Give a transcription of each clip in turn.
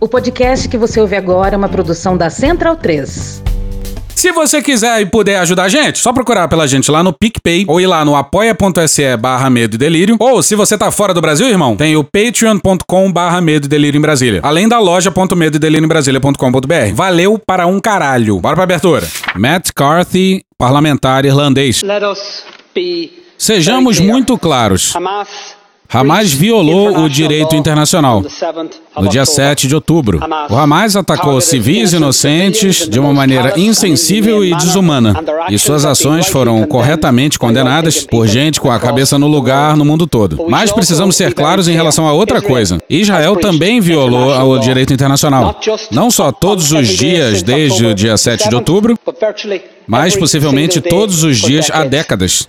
O podcast que você ouve agora é uma produção da Central 3. Se você quiser e puder ajudar a gente, só procurar pela gente lá no PicPay ou ir lá no apoia.se barra medo e delírio. Ou se você tá fora do Brasil, irmão, tem o patreon.com barra medo e delírio em Brasília. Além da loja.medo e delírio em Brasília.com.br. Valeu para um caralho. Bora pra abertura. Matt Carthy, parlamentar irlandês. Let us be Sejamos muito claros. Hamas Hamas violou o direito internacional. No dia 7 de outubro, o Hamas atacou civis inocentes de uma maneira insensível e desumana. E suas ações foram corretamente condenadas por gente com a cabeça no lugar no mundo todo. Mas precisamos ser claros em relação a outra coisa. Israel também violou o direito internacional. Não só todos os dias desde o dia 7 de outubro, mas possivelmente todos os dias há décadas.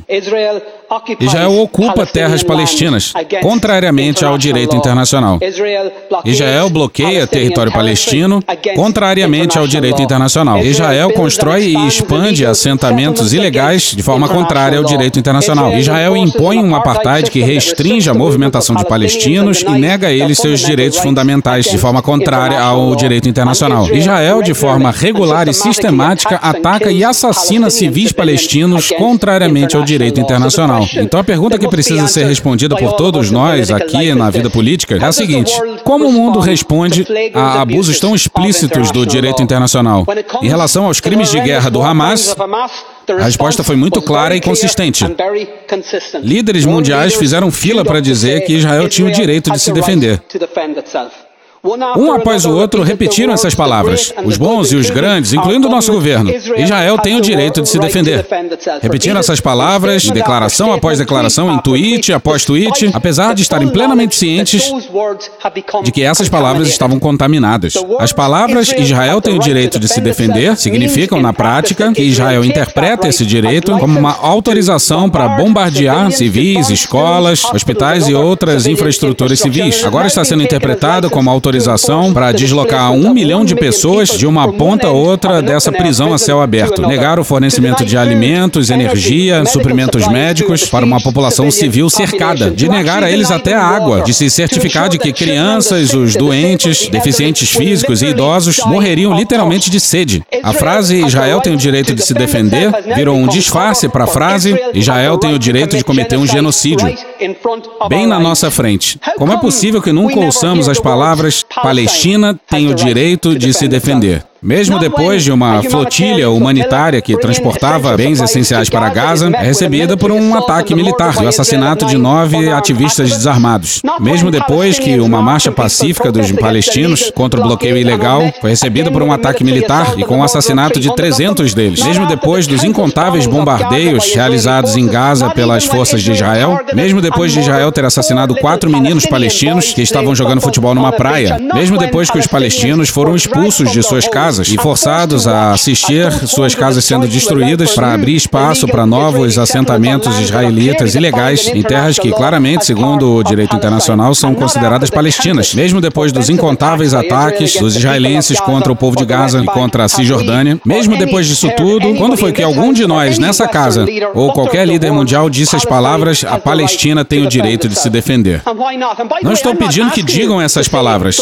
Israel ocupa terras palestinas, contrariamente ao direito internacional. Israel bloqueia território palestino, contrariamente ao direito internacional. Israel constrói e expande assentamentos ilegais de forma contrária ao direito internacional. Israel impõe um apartheid que restringe a movimentação de palestinos e nega a eles seus direitos fundamentais de forma contrária ao direito internacional. Israel, de forma regular e sistemática, ataca e assassina civis palestinos contrariamente ao direito internacional. Então a pergunta que precisa ser respondida por todos nós aqui na vida política é a seguinte: como o mundo responde a abusos tão explícitos do direito internacional? Em relação aos crimes de guerra do Hamas, a resposta foi muito clara e consistente. Líderes mundiais fizeram fila para dizer que Israel tinha o direito de se defender. Um após o outro repetiram essas palavras. Os bons e os grandes, incluindo o nosso governo. Israel tem o direito de se defender. Repetiram essas palavras, declaração após declaração, em tweet após tweet, apesar de estarem plenamente cientes de que essas palavras estavam contaminadas. As palavras Israel tem o direito de se defender significam, na prática, que Israel interpreta esse direito como uma autorização para bombardear civis, escolas, hospitais e outras infraestruturas civis. Agora está sendo interpretado como autorização para deslocar um milhão de pessoas de uma ponta a outra dessa prisão a céu aberto. Negar o fornecimento de alimentos, energia, suprimentos médicos para uma população civil cercada. De negar a eles até a água. De se certificar de que crianças, os doentes, deficientes físicos e idosos morreriam literalmente de sede. A frase Israel tem o direito de se defender virou um disfarce para a frase Israel tem o direito de cometer um genocídio. Bem na nossa frente. Como é possível que nunca ouçamos as palavras Palestina tem o direito de se defender? Mesmo depois de uma flotilha humanitária que transportava bens essenciais para Gaza, é recebida por um ataque militar e o assassinato de nove ativistas desarmados. Mesmo depois que uma marcha pacífica dos palestinos contra o bloqueio ilegal foi recebida por um ataque militar e com o assassinato de 300 deles. Mesmo depois dos incontáveis bombardeios realizados em Gaza pelas forças de Israel. Mesmo depois de Israel ter assassinado quatro meninos palestinos que estavam jogando futebol numa praia. Mesmo depois que os palestinos foram expulsos de suas casas e forçados a assistir suas casas sendo destruídas para abrir espaço para novos assentamentos israelitas ilegais em terras que claramente, segundo o direito internacional, são consideradas palestinas. Mesmo depois dos incontáveis ataques dos israelenses contra o povo de Gaza e contra a Cisjordânia, mesmo depois disso tudo, quando foi que algum de nós nessa casa ou qualquer líder mundial disse as palavras a Palestina tem o direito de se defender? Não estou pedindo que digam essas palavras,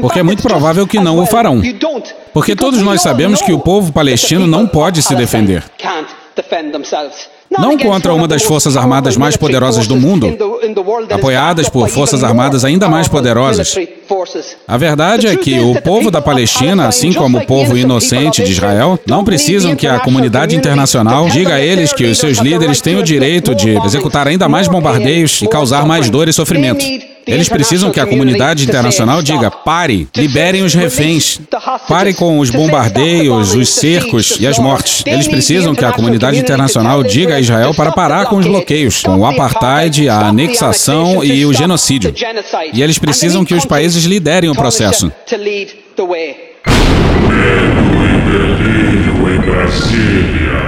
porque é muito provável que não o farão. Porque todos nós sabemos que o povo palestino não pode se defender. Não contra uma das forças armadas mais poderosas do mundo, apoiadas por forças armadas ainda mais poderosas. A verdade é que o povo da Palestina, assim como o povo inocente de Israel, não precisam que a comunidade internacional diga a eles que os seus líderes têm o direito de executar ainda mais bombardeios e causar mais dor e sofrimento. Eles precisam que a comunidade internacional diga: pare, liberem os reféns, pare com os bombardeios, os cercos e as mortes. Eles precisam que a comunidade internacional diga a Israel para parar com os bloqueios, com o apartheid, a anexação e o genocídio. E eles precisam que os países liderem o processo. Delírio em Brasília.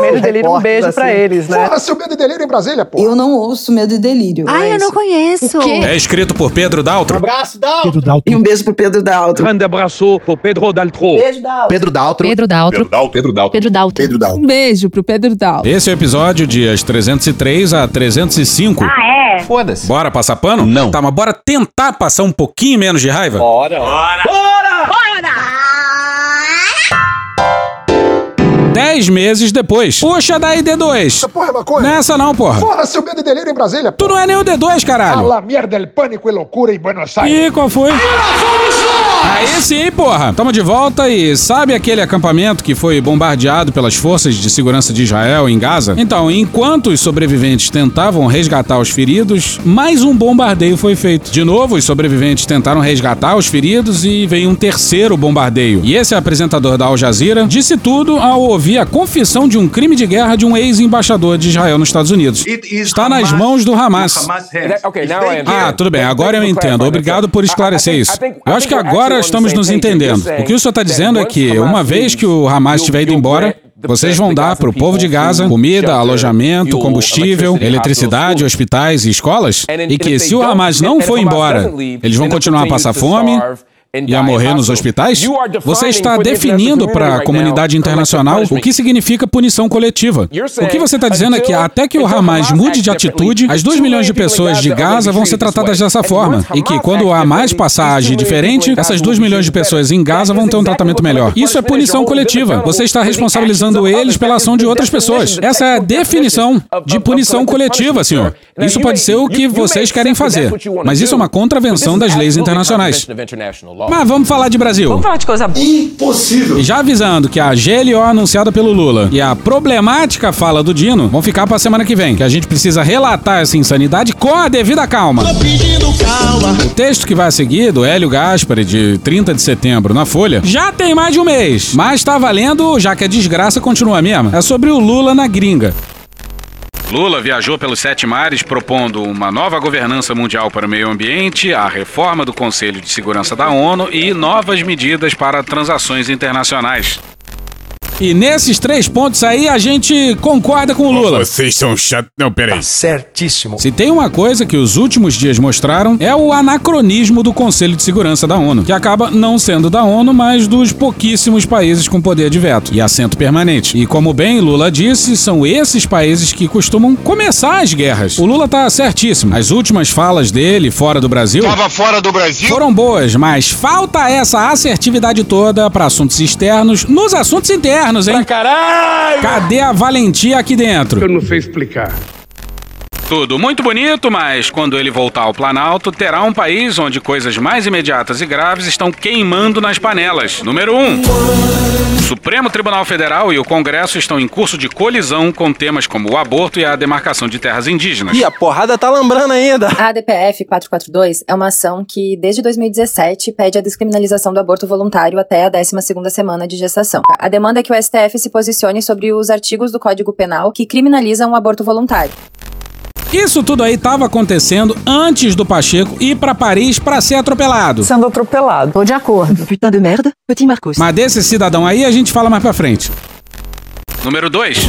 Medo e delírio, um beijo pra eles, né? Porra, seu medo e delírio em Brasília, pô. Eu não ouço Medo e Delírio. Ai, eu não conheço. É escrito por Pedro Daltro. abraço, Dal. Pedro Dalton. E um beijo pro Pedro Daltro. Grande abraço pro Pedro Daltro. Beijo, Daltro. Pedro Daltro. Pedro Daltro. Pedro Dalton. Pedro Daltro. Pedro Daltro. Um beijo pro Pedro Daltro. Esse é o episódio dias 303 a 305. Ah, é? Foda-se. Bora passar pano? Não. Tá, mas bora tentar passar um pouquinho menos de raiva? Bora. Dez meses depois. Puxa daí, D2. Porra, é maconha. Nessa não, porra. Porra, seu medo e delírio em Brasília, pô. Tu não é nem o D2, A caralho. la mierda, el pânico e loucura em Buenos Aires. Ih, qual foi? Aí sim, porra. Tamo de volta e sabe aquele acampamento que foi bombardeado pelas forças de segurança de Israel em Gaza? Então, enquanto os sobreviventes tentavam resgatar os feridos, mais um bombardeio foi feito. De novo, os sobreviventes tentaram resgatar os feridos e veio um terceiro bombardeio. E esse apresentador da Al Jazeera disse tudo ao ouvir a confissão de um crime de guerra de um ex-embaixador de Israel nos Estados Unidos. Está nas mãos do Hamas. Ah, tudo bem, agora eu entendo. Obrigado por esclarecer isso. Eu acho que agora estamos nos entendendo. O que o senhor está dizendo é que, uma vez que o Hamas tiver ido embora, vocês vão dar para o povo de Gaza comida, alojamento, combustível, eletricidade, hospitais e escolas? E que se o Hamas não for embora, eles vão continuar a passar fome e a morrer nos hospitais? Você está definindo para a comunidade internacional o que significa punição coletiva. O que você está dizendo é que até que o Hamas mude de atitude, as 2 milhões de pessoas de Gaza vão ser tratadas dessa forma. E que quando o Hamas passar a agir diferente, essas 2 milhões de pessoas em Gaza vão ter um tratamento melhor. Isso é punição coletiva. Você está responsabilizando eles pela ação de outras pessoas. Essa é a definição de punição coletiva, senhor. Isso pode ser o que vocês querem fazer, mas isso é uma contravenção das leis internacionais. Mas vamos falar de Brasil. Vamos falar de coisa boa. Impossível. E já avisando que a GLO anunciada pelo Lula e a problemática fala do Dino vão ficar pra semana que vem, que a gente precisa relatar essa insanidade com a devida calma. O texto que vai a seguir, do Hélio Gaspari, de 30 de setembro, na Folha, já tem mais de um mês, mas tá valendo, já que a desgraça continua mesmo. É sobre o Lula na gringa. Lula viajou pelos sete mares propondo uma nova governança mundial para o meio ambiente, a reforma do Conselho de Segurança da ONU e novas medidas para transações internacionais. E nesses três pontos aí a gente concorda com o Lula. Vocês são chatos. Não, peraí. Certíssimo. Se tem uma coisa que os últimos dias mostraram é o anacronismo do Conselho de Segurança da ONU, que acaba não sendo da ONU, mas dos pouquíssimos países com poder de veto e assento permanente. E como bem Lula disse, são esses países que costumam começar as guerras. O Lula tá certíssimo. As últimas falas dele fora do Brasil Tava fora do Brasil. foram boas, mas falta essa assertividade toda para assuntos externos nos assuntos internos, hein? Caralho! Cadê a valentia aqui dentro? Eu não sei explicar. Tudo muito bonito, mas quando ele voltar ao Planalto, terá um país onde coisas mais imediatas e graves estão queimando nas panelas. Número 1. Um, o Supremo Tribunal Federal e o Congresso estão em curso de colisão com temas como o aborto e a demarcação de terras indígenas. E a porrada tá lambrando ainda. A ADPF 442 é uma ação que, desde 2017, pede a descriminalização do aborto voluntário até a 12ª semana de gestação. A demanda é que o STF se posicione sobre os artigos do Código Penal que criminalizam o aborto voluntário. Isso tudo aí estava acontecendo antes do Pacheco ir para Paris para ser atropelado. Sendo atropelado. Tô de acordo. Putain de merda, petit Marcos. Mas desse cidadão aí a gente fala mais pra frente. Número 2.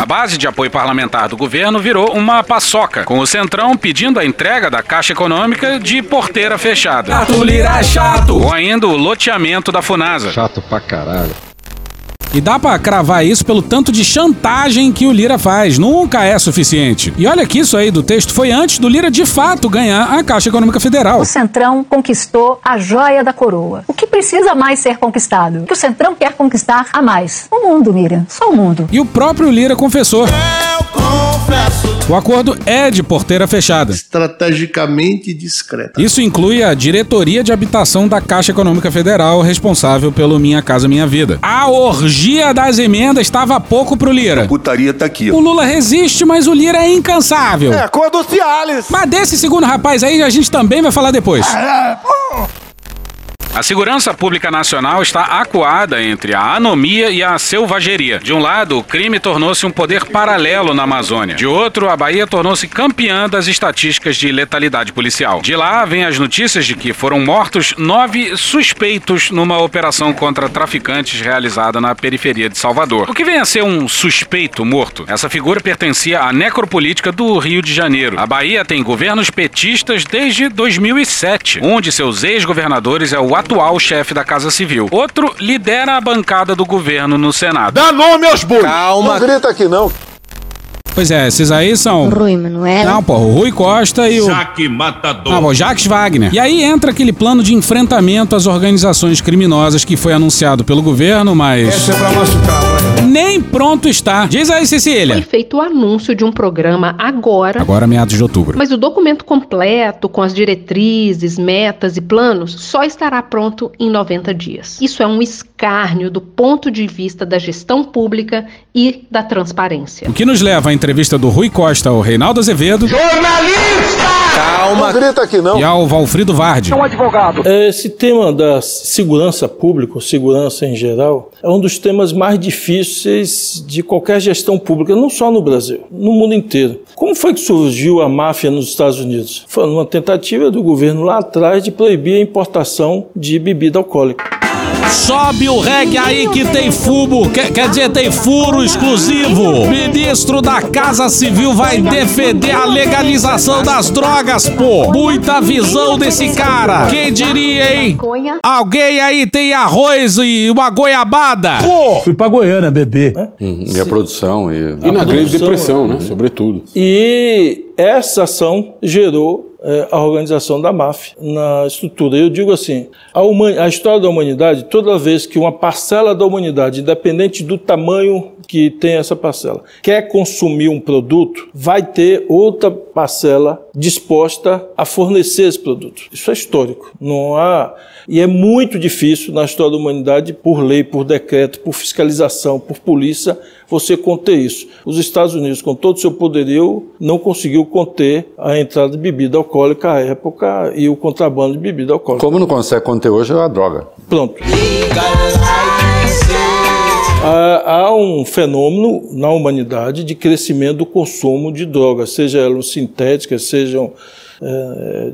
A base de apoio parlamentar do governo virou uma paçoca, com o Centrão pedindo a entrega da Caixa Econômica de porteira fechada. Chato, Lira, chato! Ou ainda o loteamento da Funasa. Chato pra caralho. E dá pra cravar isso pelo tanto de chantagem que o Lira faz. Nunca é suficiente. E olha que isso aí do texto foi antes do Lira de fato ganhar a Caixa Econômica Federal. O Centrão conquistou a joia da coroa. O que precisa mais ser conquistado? O que o Centrão quer conquistar a mais? O mundo, Miriam. Só o mundo. E o próprio Lira confessou. O acordo é de porteira fechada. Estrategicamente discreta. Isso inclui a diretoria de habitação da Caixa Econômica Federal, responsável pelo Minha Casa Minha Vida. A orgia das emendas estava pouco pro Lira. A putaria tá aqui. O Lula resiste, mas o Lira é incansável. É, a cor do Cialis. Mas desse segundo rapaz aí a gente também vai falar depois. A segurança pública nacional está acuada entre a anomia e a selvageria. De um lado, o crime tornou-se um poder paralelo na Amazônia. De outro, a Bahia tornou-se campeã das estatísticas de letalidade policial. De lá, vem as notícias de que foram mortos nove suspeitos numa operação contra traficantes realizada na periferia de Salvador. O que vem a ser um suspeito morto? Essa figura pertencia à necropolítica do Rio de Janeiro. A Bahia tem governos petistas desde 2007. Um de seus ex-governadores é o atual chefe da Casa Civil. Outro lidera a bancada do governo no Senado. Dá nome aos bois. Calma. Não grita aqui não. Pois é, esses aí são. Rui Manuel. Não, pô, o Rui Costa e o. Jaque Matador. Ah, bom, Jacques Wagner. E aí entra aquele plano de enfrentamento às organizações criminosas que foi anunciado pelo governo, mas. Essa é pra machucar, vai. Nem pronto está. Diz aí, Cecília. Foi feito o anúncio de um programa agora. Agora, meados de outubro. Mas o documento completo, com as diretrizes, metas e planos, só estará pronto em 90 dias. Isso é um escárnio do ponto de vista da gestão pública e da transparência. O que nos leva à entrevista do Rui Costa ao Reinaldo Azevedo Calma. Não grita aqui não. e ao Valfrido Vardi. Esse tema da segurança pública, segurança em geral, é um dos temas mais difíceis de qualquer gestão pública, não só no Brasil, no mundo inteiro. Como foi que surgiu a máfia nos Estados Unidos? Foi numa tentativa do governo lá atrás de proibir a importação de bebida alcoólica. Sobe o reggae aí que tem fumo, quer, quer dizer, tem furo exclusivo. Ministro da Casa Civil vai defender a legalização das drogas, pô. Muita visão desse cara. Quem diria, hein? Alguém aí tem arroz e uma goiabada? Fui pra Goiânia beber. E a produção. E, e na grande depressão, né? né? Sobretudo. E essa ação gerou eh, a organização da máfia na estrutura. Eu digo assim, a, a história da humanidade, toda vez que uma parcela da humanidade, independente do tamanho que tem essa parcela, quer consumir um produto, vai ter outra parcela disposta a fornecer esse produto. Isso é histórico. Não há e é muito difícil na história da humanidade, por lei, por decreto, por fiscalização, por polícia, você conter isso. Os Estados Unidos, com todo o seu poderio, não conseguiu conter a entrada de bebida alcoólica à época e o contrabando de bebida alcoólica. Como não consegue conter hoje é a droga. Pronto. Há, um fenômeno na humanidade de crescimento do consumo de drogas, seja elas sintéticas, sejam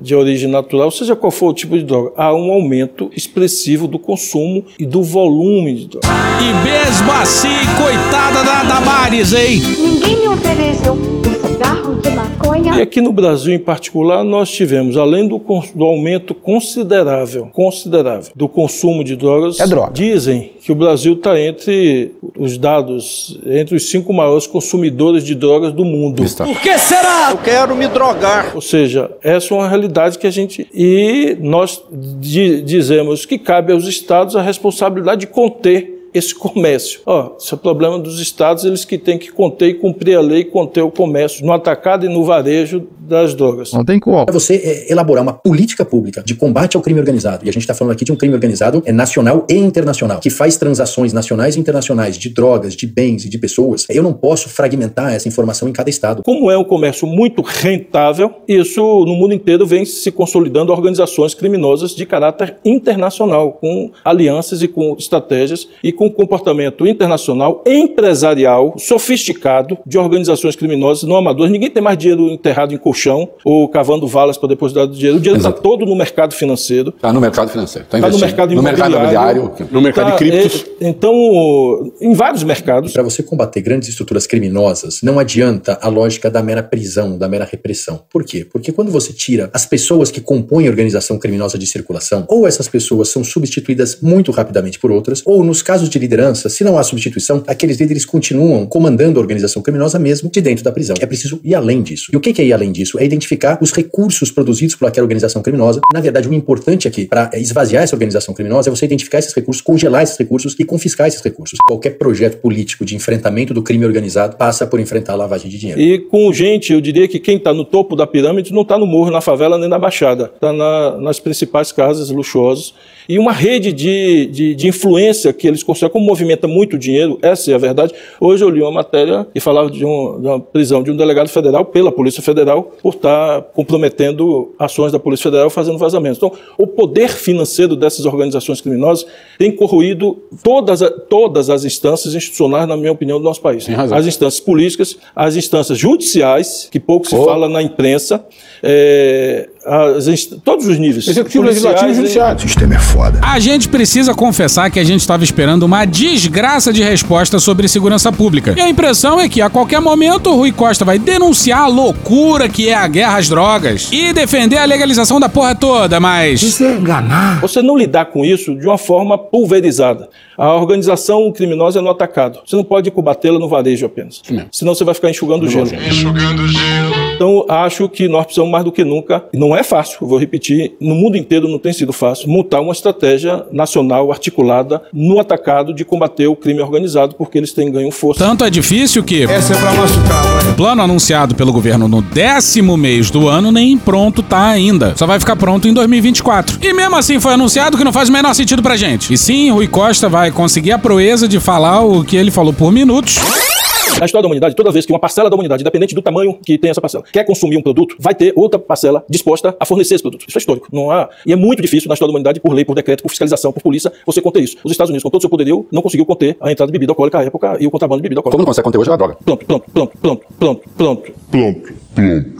de origem natural, seja qual for o tipo de droga. Há um aumento expressivo do consumo e do volume de drogas. E mesmo assim, coitada da Damares, hein? Ninguém me ofereceu E aqui no Brasil, em particular, nós tivemos, além do, do aumento considerável, considerável do consumo de drogas, É droga. dizem que o Brasil está entre os dados, entre os cinco maiores consumidores de drogas do mundo. Está. Por que será? Eu quero me drogar. Ou seja, essa é uma realidade que a gente. E nós di- dizemos que cabe aos estados a responsabilidade de conter esse comércio. Ó, isso é problema dos estados, eles que têm que conter e cumprir a lei e conter o comércio no atacado e no varejo das drogas. Não tem como. Para você é, elaborar uma política pública de combate ao crime organizado, e a gente está falando aqui de um crime organizado é nacional e internacional, que faz transações nacionais e internacionais de drogas, de bens e de pessoas, eu não posso fragmentar essa informação em cada estado. Como é um comércio muito rentável, isso no mundo inteiro vem se consolidando organizações criminosas de caráter internacional, com alianças e com estratégias e com comportamento internacional empresarial sofisticado de organizações criminosas não amadoras. Ninguém tem mais dinheiro enterrado em colchão ou cavando valas para depositar o dinheiro. O dinheiro está todo no mercado financeiro. Está no mercado financeiro. Está Está no investindo. mercado no mercado imobiliário. imobiliário. No mercado Tá, de criptos. é, então, em vários mercados. Para você combater grandes estruturas criminosas, não adianta a lógica da mera prisão, da mera repressão. Por quê? Porque quando você tira as pessoas que compõem a organização criminosa de circulação, ou essas pessoas são substituídas muito rapidamente por outras, ou nos casos de liderança, se não há substituição, aqueles líderes continuam comandando a organização criminosa mesmo de dentro da prisão. É preciso ir além disso. E o que é ir além disso? É identificar os recursos produzidos por aquela organização criminosa. Na verdade, o importante aqui, para esvaziar essa organização criminosa, é você identificar esses recursos, congelar esses recursos e confiscar esses recursos. Qualquer projeto político de enfrentamento do crime organizado passa por enfrentar a lavagem de dinheiro. E com gente, eu diria que quem está no topo da pirâmide não está no morro, na favela nem na baixada. Está nas principais casas luxuosas. E uma rede de, de, de influência que eles constroem, como movimenta muito dinheiro, essa é a verdade. Hoje eu li uma matéria e falava de, um, de uma prisão de um delegado federal pela Polícia Federal por estar comprometendo ações da Polícia Federal fazendo vazamentos. Então, o poder financeiro dessas organizações criminosas tem corroído todas, todas as instâncias institucionais, na minha opinião, do nosso país. As instâncias políticas, as instâncias judiciais, que pouco se Oh. fala na imprensa, é, inst- todos os níveis. Executivo, policiais legislativo e e- judiciário. O sistema é foda. A gente precisa confessar que a gente estava esperando uma desgraça de resposta sobre segurança pública. E a impressão é que a qualquer momento o Rui Costa vai denunciar a loucura que é a guerra às drogas e defender a legalização da porra toda, mas. Isso é enganar. Você não lidar com isso de uma forma pulverizada. A organização criminosa é no atacado. Você não pode combatê-la no varejo apenas. Senão você vai ficar enxugando gelo. Enxugando gelo. Então, acho que nós precisamos mais do que nunca, e não é fácil, vou repetir, no mundo inteiro não tem sido fácil, montar uma estratégia nacional articulada no atacado de combater o crime organizado, porque eles têm ganho força. Tanto é difícil que. Essa é pra machucar. O plano anunciado pelo governo no décimo mês do ano nem pronto tá ainda. Só vai ficar pronto em 2024. E mesmo assim foi anunciado que não faz o menor sentido pra gente. E sim, Rui Costa vai conseguir a proeza de falar o que ele falou por minutos. Na história da humanidade, toda vez que uma parcela da humanidade, independente do tamanho que tem essa parcela, quer consumir um produto, vai ter outra parcela disposta a fornecer esse produto. Isso é histórico. Não há... E é muito difícil na história da humanidade, por lei, por decreto, por fiscalização, por polícia, você conter isso. Os Estados Unidos, com todo o seu poderio, não conseguiu conter a entrada de bebida alcoólica à época e o contrabando de bebida Como alcoólica. não consegue conter hoje é a droga. Pronto, pronto, pronto, pronto, pronto, pronto. Plump.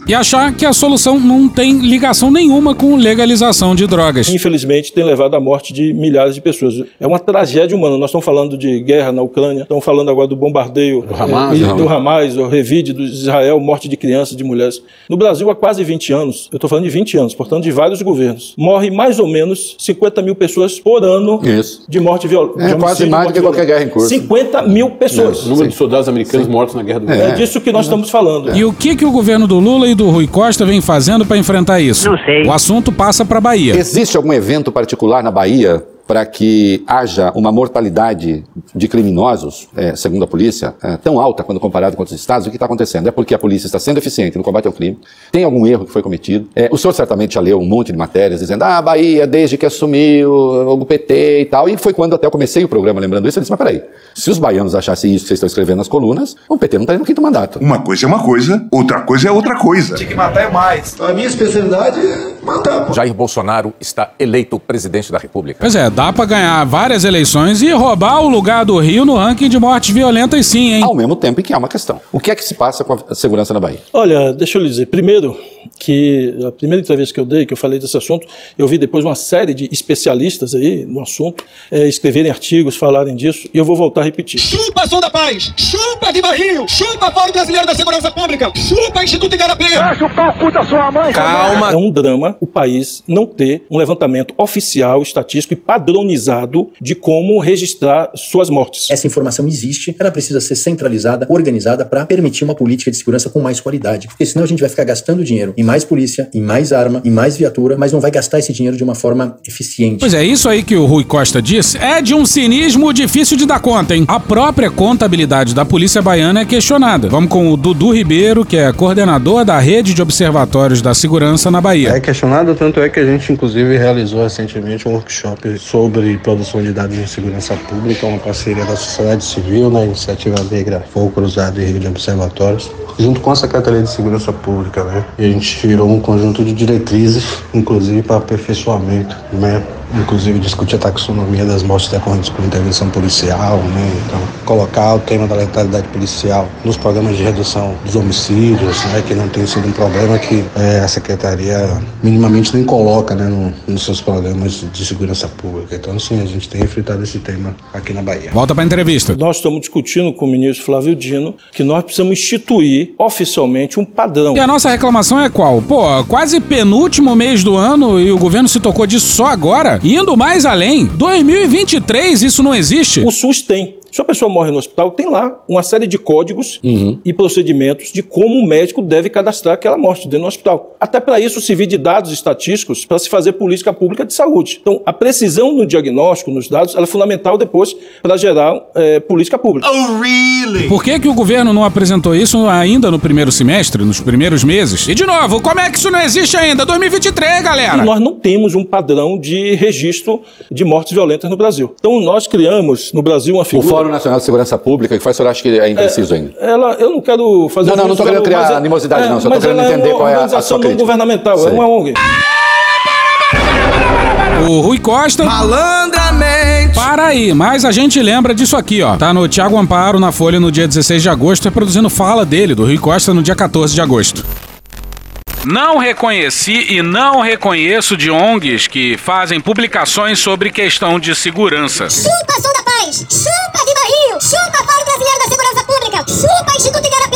E achar que a solução não tem ligação nenhuma com legalização de drogas. Infelizmente, tem levado à morte de milhares de pessoas. É uma tragédia humana. Nós estamos falando de guerra na Ucrânia, estamos falando agora do bombardeio do Hamas, do, né? do Hamas, o revide do Israel, morte de crianças, de mulheres. No Brasil, há quase 20 anos, eu estou falando de 20 anos, portanto, de vários governos, morre mais ou menos 50 mil pessoas por ano Isso. de morte violenta. É quase mais do que qualquer guerra em curso. 50 mil pessoas. O número de soldados americanos mortos na guerra do É, disso que nós estamos falando. E o que, que o governo do Lula e do Rui Costa vem fazendo para enfrentar isso? Não sei. O assunto passa para Bahia. Existe algum evento particular na Bahia para que haja uma mortalidade de criminosos, é, segundo a polícia, é, tão alta quando comparado com outros estados? O que está acontecendo? É porque a polícia está sendo eficiente no combate ao crime? Tem algum erro que foi cometido? É, o senhor certamente já leu um monte de matérias dizendo, ah, a Bahia, desde que assumiu o PT e tal, e foi quando até eu comecei o programa lembrando isso, eu disse, mas peraí, se os baianos achassem isso que vocês estão escrevendo nas colunas, o PT não está no quinto mandato. Uma coisa é uma coisa, outra coisa é outra coisa. que matar é mais. A minha especialidade é matar, pô. Jair Bolsonaro está eleito presidente da República. Pois é, dá pra ganhar várias eleições e roubar o lugar do Rio no ranking de mortes violentas sim, hein? Ao mesmo tempo em que há uma questão. O que é que se passa com a segurança na Bahia? Olha, deixa eu lhe dizer. Primeiro, que a primeira entrevista que eu dei, que eu falei desse assunto, eu vi depois uma série de especialistas aí no assunto eh, escreverem artigos, falarem disso, e eu vou voltar a repetir. Chupa, Som da Paz! Chupa de barril! Chupa, Fórum Brasileiro da Segurança Pública! Chupa, Instituto Igarapé! Vai chupar o cu da sua mãe! É um drama o país não ter um levantamento oficial, estatístico e padronizado de como registrar suas mortes. Essa informação existe, ela precisa ser centralizada, organizada para permitir uma política de segurança com mais qualidade. Porque senão a gente vai ficar gastando dinheiro em mais polícia, em mais arma, em mais viatura, mas não vai gastar esse dinheiro de uma forma eficiente. Pois é, isso aí que o Rui Costa disse é de um cinismo difícil de dar conta, hein? A própria contabilidade da polícia baiana é questionada. Vamos com o Dudu Ribeiro, que é coordenador da rede de observatórios da segurança na Bahia. É questionado, tanto é que a gente inclusive realizou recentemente um workshop sobre produção de dados de segurança pública, uma parceria da sociedade civil, na iniciativa Negra Fogo Cruzado e Rede de Observatórios, junto com a Secretaria de Segurança Pública, né? E a gente tirou um conjunto de diretrizes, inclusive para aperfeiçoamento, né? Inclusive discutir a taxonomia das mortes decorrentes por intervenção policial, né? Então, colocar o tema da letalidade policial nos programas de redução dos homicídios, né? Que não tem sido um problema que é, a Secretaria minimamente nem coloca, né? No, nos seus programas de segurança pública. Então, sim, a gente tem enfrentado esse tema aqui na Bahia. Volta para a entrevista. Nós estamos discutindo com o ministro Flávio Dino que nós precisamos instituir oficialmente um padrão. E a nossa reclamação é qual? Pô, quase penúltimo mês do ano e o governo se tocou disso só agora? Indo mais além, 2023 isso não existe? O SUS tem. Se a pessoa morre no hospital, tem lá uma série de códigos Uhum. e procedimentos de como o médico deve cadastrar aquela morte dentro do hospital. Até para isso servir de dados estatísticos para se fazer política pública de saúde. Então, a precisão no diagnóstico, nos dados, ela é fundamental depois para gerar eh, política pública. Por que, que o governo não apresentou isso ainda no primeiro semestre, nos primeiros meses? E de novo, como é que isso não existe ainda? 2023, galera! E nós não temos um padrão de registro de mortes violentas no Brasil. Então nós criamos no Brasil uma figura. Fórum Nacional de Segurança Pública, que faz, o senhor acha que é impreciso ainda? Ela, eu não quero fazer. Não, não, não tô juízo, querendo criar mas é- animosidade, não, só tô mas querendo ela entender é qual é a- a organização sua não crítica. governamental, Sei. é uma ONG. O Rui Costa. Malandramente. Para aí, mas a gente lembra disso aqui, ó. Tá no Tiago Amparo, na Folha, no dia 16 de agosto, reproduzindo fala dele, do Rui Costa, no dia 14 de agosto. Não reconheci e não reconheço de ONGs que fazem publicações sobre questão de segurança. Chupa, Som da Paz! Chupa, Segurança Pública! Chupa, Instituto Igarapé!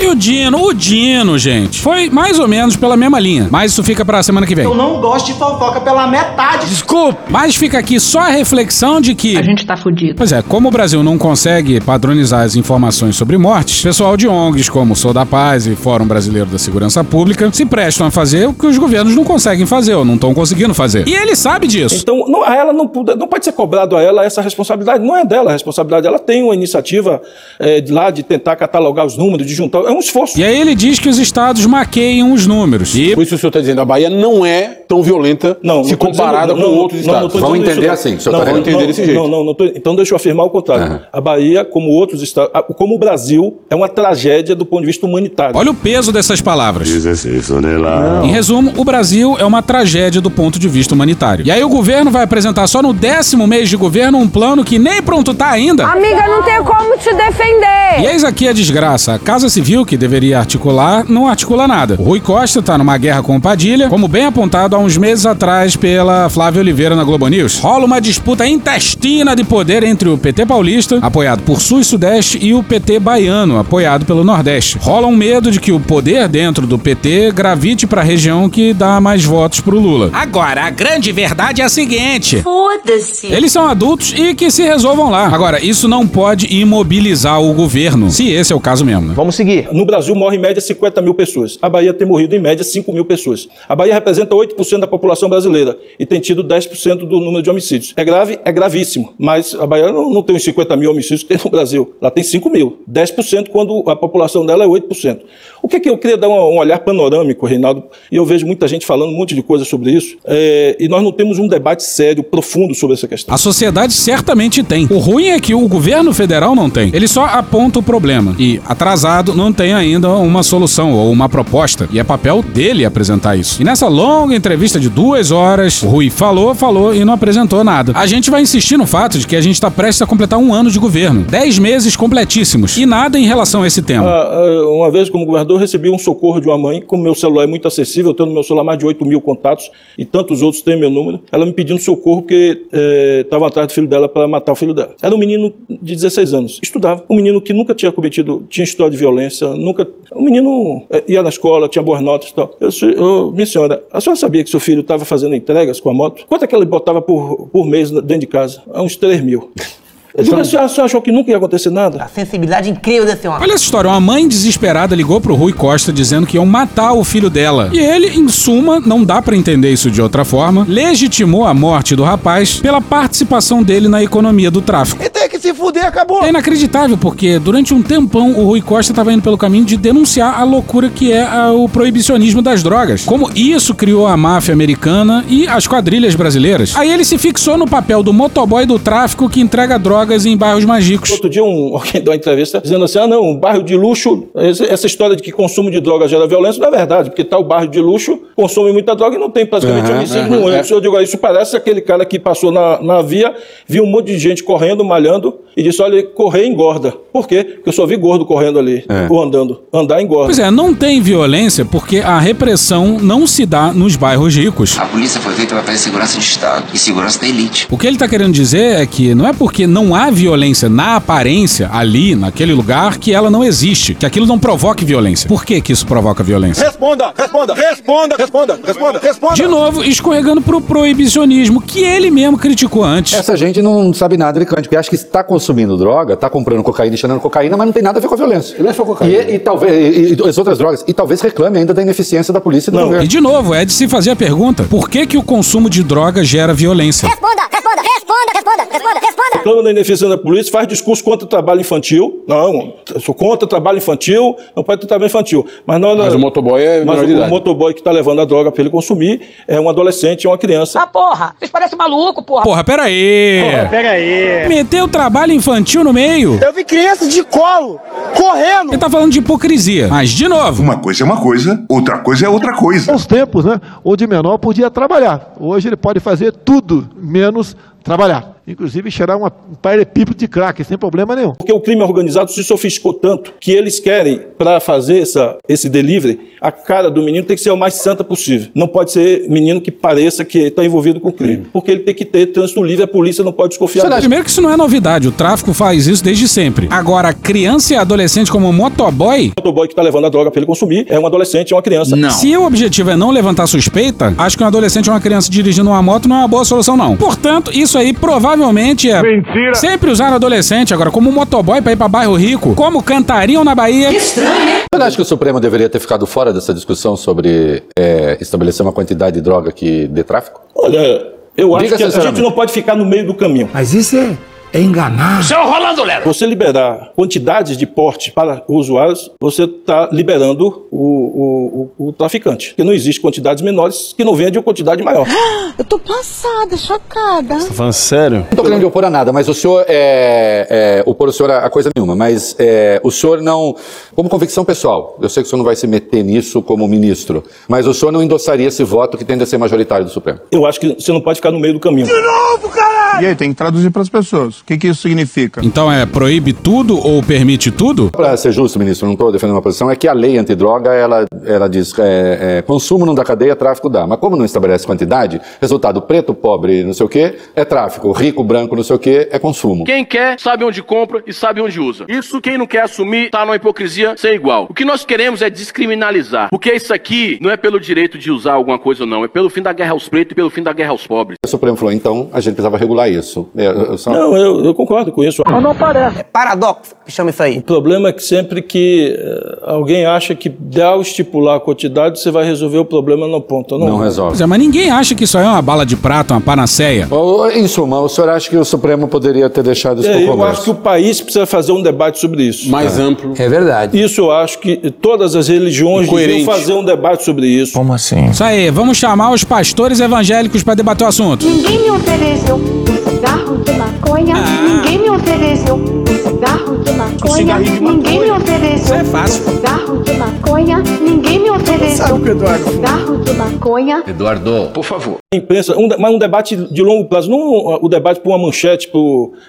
E o Dino, o Dino, gente, foi mais ou menos pela mesma linha. Mas isso fica pra semana que vem. Eu não gosto de fofoca pela metade. Desculpa. Mas fica aqui só a reflexão de que. A gente tá fudido. Pois é, como o Brasil não consegue padronizar as informações sobre mortes, pessoal de ONGs como Sou da Paz e Fórum Brasileiro da Segurança Pública se prestam a fazer o que os governos não conseguem fazer ou não estão conseguindo fazer. E ele sabe disso. Então, não, a ela não, pude- não pode ser cobrado a ela essa responsabilidade. Não é dela a responsabilidade. Ela tem uma iniciativa eh, de lá de tentar catalogar os números, de juntar. É um esforço. E aí ele diz que os estados maqueiam os números. E Por isso o senhor está dizendo, a Bahia não é tão violenta Não, se não comparada dizendo- com não, outros estados. Vão entender isso, assim, não. o senhor Não, Vão entender não, desse jeito. Não, não, não tô- então deixa eu afirmar o contrário. A Bahia, como outros estados, como o Brasil, é uma tragédia do ponto de vista humanitário. olha o peso dessas palavras. 16 toneladas. Em resumo, o Brasil é uma tragédia do ponto de vista humanitário. E aí o governo vai apresentar só no décimo mês de governo um plano que nem pronto tá ainda. Amiga, não tem como te defender. E eis aqui a desgraça. A Casa Civil, que deveria articular, não articula nada. O Rui Costa tá numa guerra com o Padilha, como bem apontado há uns meses atrás pela Flávia Oliveira na Globo News. Rola uma disputa intestina de poder entre o PT paulista, apoiado por Sul e Sudeste, e o PT baiano, apoiado pelo Nordeste. Rola um medo de que o poder dentro do PT gravite pra região que dá mais votos pro Lula. Agora, a grande verdade é a seguinte: Foda-se. eles são adultos e que se resolvam lá. Agora, isso não pode imobilizar o governo, se esse é o caso mesmo. né? Vamos seguir. No Brasil morre em média 50 mil pessoas. A Bahia tem morrido em média 5 mil pessoas. A Bahia representa 8% da população brasileira e tem tido 10% do número de homicídios. É grave? É gravíssimo. Mas a Bahia não, não tem os 50 mil homicídios que tem no Brasil. Ela tem 5 mil. 10% quando a população dela é 8%. O que, que eu queria dar um, um olhar panorâmico, Reinaldo, e eu vejo muita gente falando um monte de coisa sobre isso, é, e nós não temos um debate sério, profundo sobre essa questão. A sociedade certamente tem. O ruim é que o governo federal não tem. Ele só aponta o problema. E, atrasado, não tem ainda uma solução ou uma proposta. E é papel dele apresentar isso. E nessa longa entrevista de duas horas, o Rui falou, falou e não apresentou nada. A gente vai insistir no fato de que a gente está prestes a completar um ano de governo. Dez meses completíssimos. E nada em relação a esse tema. Ah, ah, uma vez, como governador, recebi um socorro de uma mãe, como meu celular é muito acessível, eu tenho no meu celular mais de 8 mil contatos e tantos outros têm meu número. Ela me pedindo socorro porque estava atrás do filho dela para matar o filho dela. Era um menino de 16 anos, estudava. Um menino que nunca tinha cometido, tinha história de violência, nunca. Um menino eh, ia na escola, tinha boas notas e tal. Eu, disse, "Ô, minha senhora, a senhora sabia que seu filho estava fazendo entregas com a moto? Quanto é que ela botava por, por mês dentro de casa? Uns 3 mil. Eu digo, a senhora, a senhora achou que nunca ia acontecer nada? A sensibilidade incrível desse homem. Olha essa história, uma mãe desesperada ligou pro Rui Costa dizendo que iam matar o filho dela. E ele, em suma, não dá pra entender isso de outra forma, legitimou a morte do rapaz pela participação dele na economia do tráfico. Tem que se fuder, acabou. É inacreditável, porque durante um tempão o Rui Costa estava indo pelo caminho de denunciar a loucura que é a- o proibicionismo das drogas. Como isso criou a máfia americana e as quadrilhas brasileiras. Aí ele se fixou no papel do motoboy do tráfico que entrega drogas em bairros mais ricos. Outro dia um, alguém deu uma entrevista dizendo assim, ah não, um bairro de luxo, essa história de que consumo de droga gera violência não é verdade, porque tal bairro de luxo consome muita droga e não tem praticamente homicídio aham, nenhum. é. Eu digo, isso parece aquele cara que passou na, na via, viu um monte de gente correndo, malhando, e disse, olha, correr engorda. Por quê? Porque eu só vi gordo correndo ali, É. ou andando. Andar engorda. Pois é, não tem violência porque a repressão não se dá nos bairros ricos. A polícia foi feita para fazer segurança de Estado e segurança da elite. O que ele tá querendo dizer é que não é porque não há violência na aparência, ali, naquele lugar, que ela não existe, que aquilo não provoque violência. Por que que isso provoca violência? Responda, responda, responda, responda, responda, responda. De novo, escorregando pro proibicionismo, que ele mesmo criticou antes. Essa gente não sabe nada de cante, porque acha que está consumindo droga, está comprando cocaína e cheirando cocaína, mas não tem nada a ver com a violência. E não é só cocaína. E, e talvez e, e as outras drogas. E talvez reclame ainda da ineficiência da polícia e do governo. E de novo, é de se fazer a pergunta: por que, que o consumo de droga gera violência? Responda, responda, responda, responda, responda, responda. Reclama da polícia, faz discurso contra o trabalho infantil. Não, eu sou contra o trabalho infantil, não pode ter trabalho infantil. Mas, não, Mas o motoboy é mas o, o motoboy que está levando a droga para ele consumir é um adolescente, é uma criança. Ah, porra! Vocês parecem maluco, porra! Porra, peraí! Pega aí. Meteu o trabalho infantil no meio? Eu vi criança de colo, correndo. Ele tá falando de hipocrisia. Mas, de novo, Uma coisa é uma coisa, outra coisa é outra coisa. Os tempos, né? Onde menor podia trabalhar. Hoje ele pode fazer tudo menos trabalhar. Inclusive cheirar uma, um paralelepípedo de crack, sem problema nenhum. Porque o crime organizado se sofisticou tanto que eles querem, para fazer essa, esse delivery, a cara do menino tem que ser o mais santa possível. Não pode ser menino que pareça que está envolvido com crime. Porque ele tem que ter trânsito livre, a polícia não pode desconfiar dele. primeiro que isso não é novidade, o tráfico faz isso desde sempre. Agora, criança e adolescente como motoboy, O motoboy que está levando a droga para ele consumir é um adolescente, é uma criança. se o objetivo é não levantar suspeita, acho que um adolescente ou uma criança dirigindo uma moto não é uma boa solução, não. Portanto, isso aí provavelmente é. Mentira. Sempre usaram adolescente, agora, como motoboy pra ir pra bairro rico, como cantariam na Bahia. Você acha que o Supremo deveria ter ficado fora dessa discussão sobre é, estabelecer uma quantidade de droga que dê tráfico? Olha, eu acho Diga que a gente não pode ficar no meio do caminho. Mas isso é, é enganar. Seu Rolando Lero. Você liberar quantidades de porte para usuários, você está liberando o, o, o, o traficante. Porque não existe quantidades menores que não venha de uma quantidade maior. Eu tô passada, chocada. Tá falando sério? Não estou querendo opor a nada, mas o senhor é, é opor o senhor a, a coisa nenhuma, mas é, o senhor não, como convicção pessoal, eu sei que o senhor não vai se meter nisso como ministro, mas o senhor não endossaria esse voto que tende a ser majoritário do Supremo. Eu acho que você não pode ficar no meio do caminho. E aí, tem que traduzir para as pessoas. O que, que isso significa? Então é proíbe tudo ou permite tudo? Para ser justo, ministro, não estou defendendo uma posição, é que a lei antidroga, ela, ela diz é, é, consumo não dá cadeia, tráfico dá. Mas como não estabelece quantidade, resultado preto, pobre, não sei o quê, é tráfico, rico, branco, não sei o quê, é consumo. Quem quer, sabe onde compra e sabe onde usa. Isso quem não quer assumir tá numa hipocrisia sem igual. O que nós queremos é descriminalizar. Porque isso aqui não é pelo direito de usar alguma coisa ou não, é pelo fim da guerra aos pretos e pelo fim da guerra aos pobres. O Supremo falou, então, a gente precisava regular isso. É, eu só- Não, eu, eu concordo com isso. Mas não parece. É paradoxo que chama isso aí. O problema é que sempre que eh, alguém acha que ao estipular a quantidade, você vai resolver o problema no ponto. Não, Não resolve. É, mas ninguém acha que isso aí é uma bala de prata, uma panaceia. Em suma, o senhor acha que o Supremo poderia ter deixado isso É, para o eu Congresso? acho que o país precisa fazer um debate sobre isso. Mais amplo. É verdade. Isso eu acho que todas as religiões deviam fazer um debate sobre isso. Como assim? Isso aí, vamos chamar os pastores evangélicos pra debater o assunto. Ninguém me ofereceu cigarro de maconha. Ninguém me ofereceu maconha. Ninguém me ofereceu Isso é fácil. cigarro de maconha. Ninguém me ofereceu Sabe o que Eduardo cigarro de maconha. Eduardo, por favor. Imprensa, um, mas um debate de longo prazo, não o debate por uma manchete,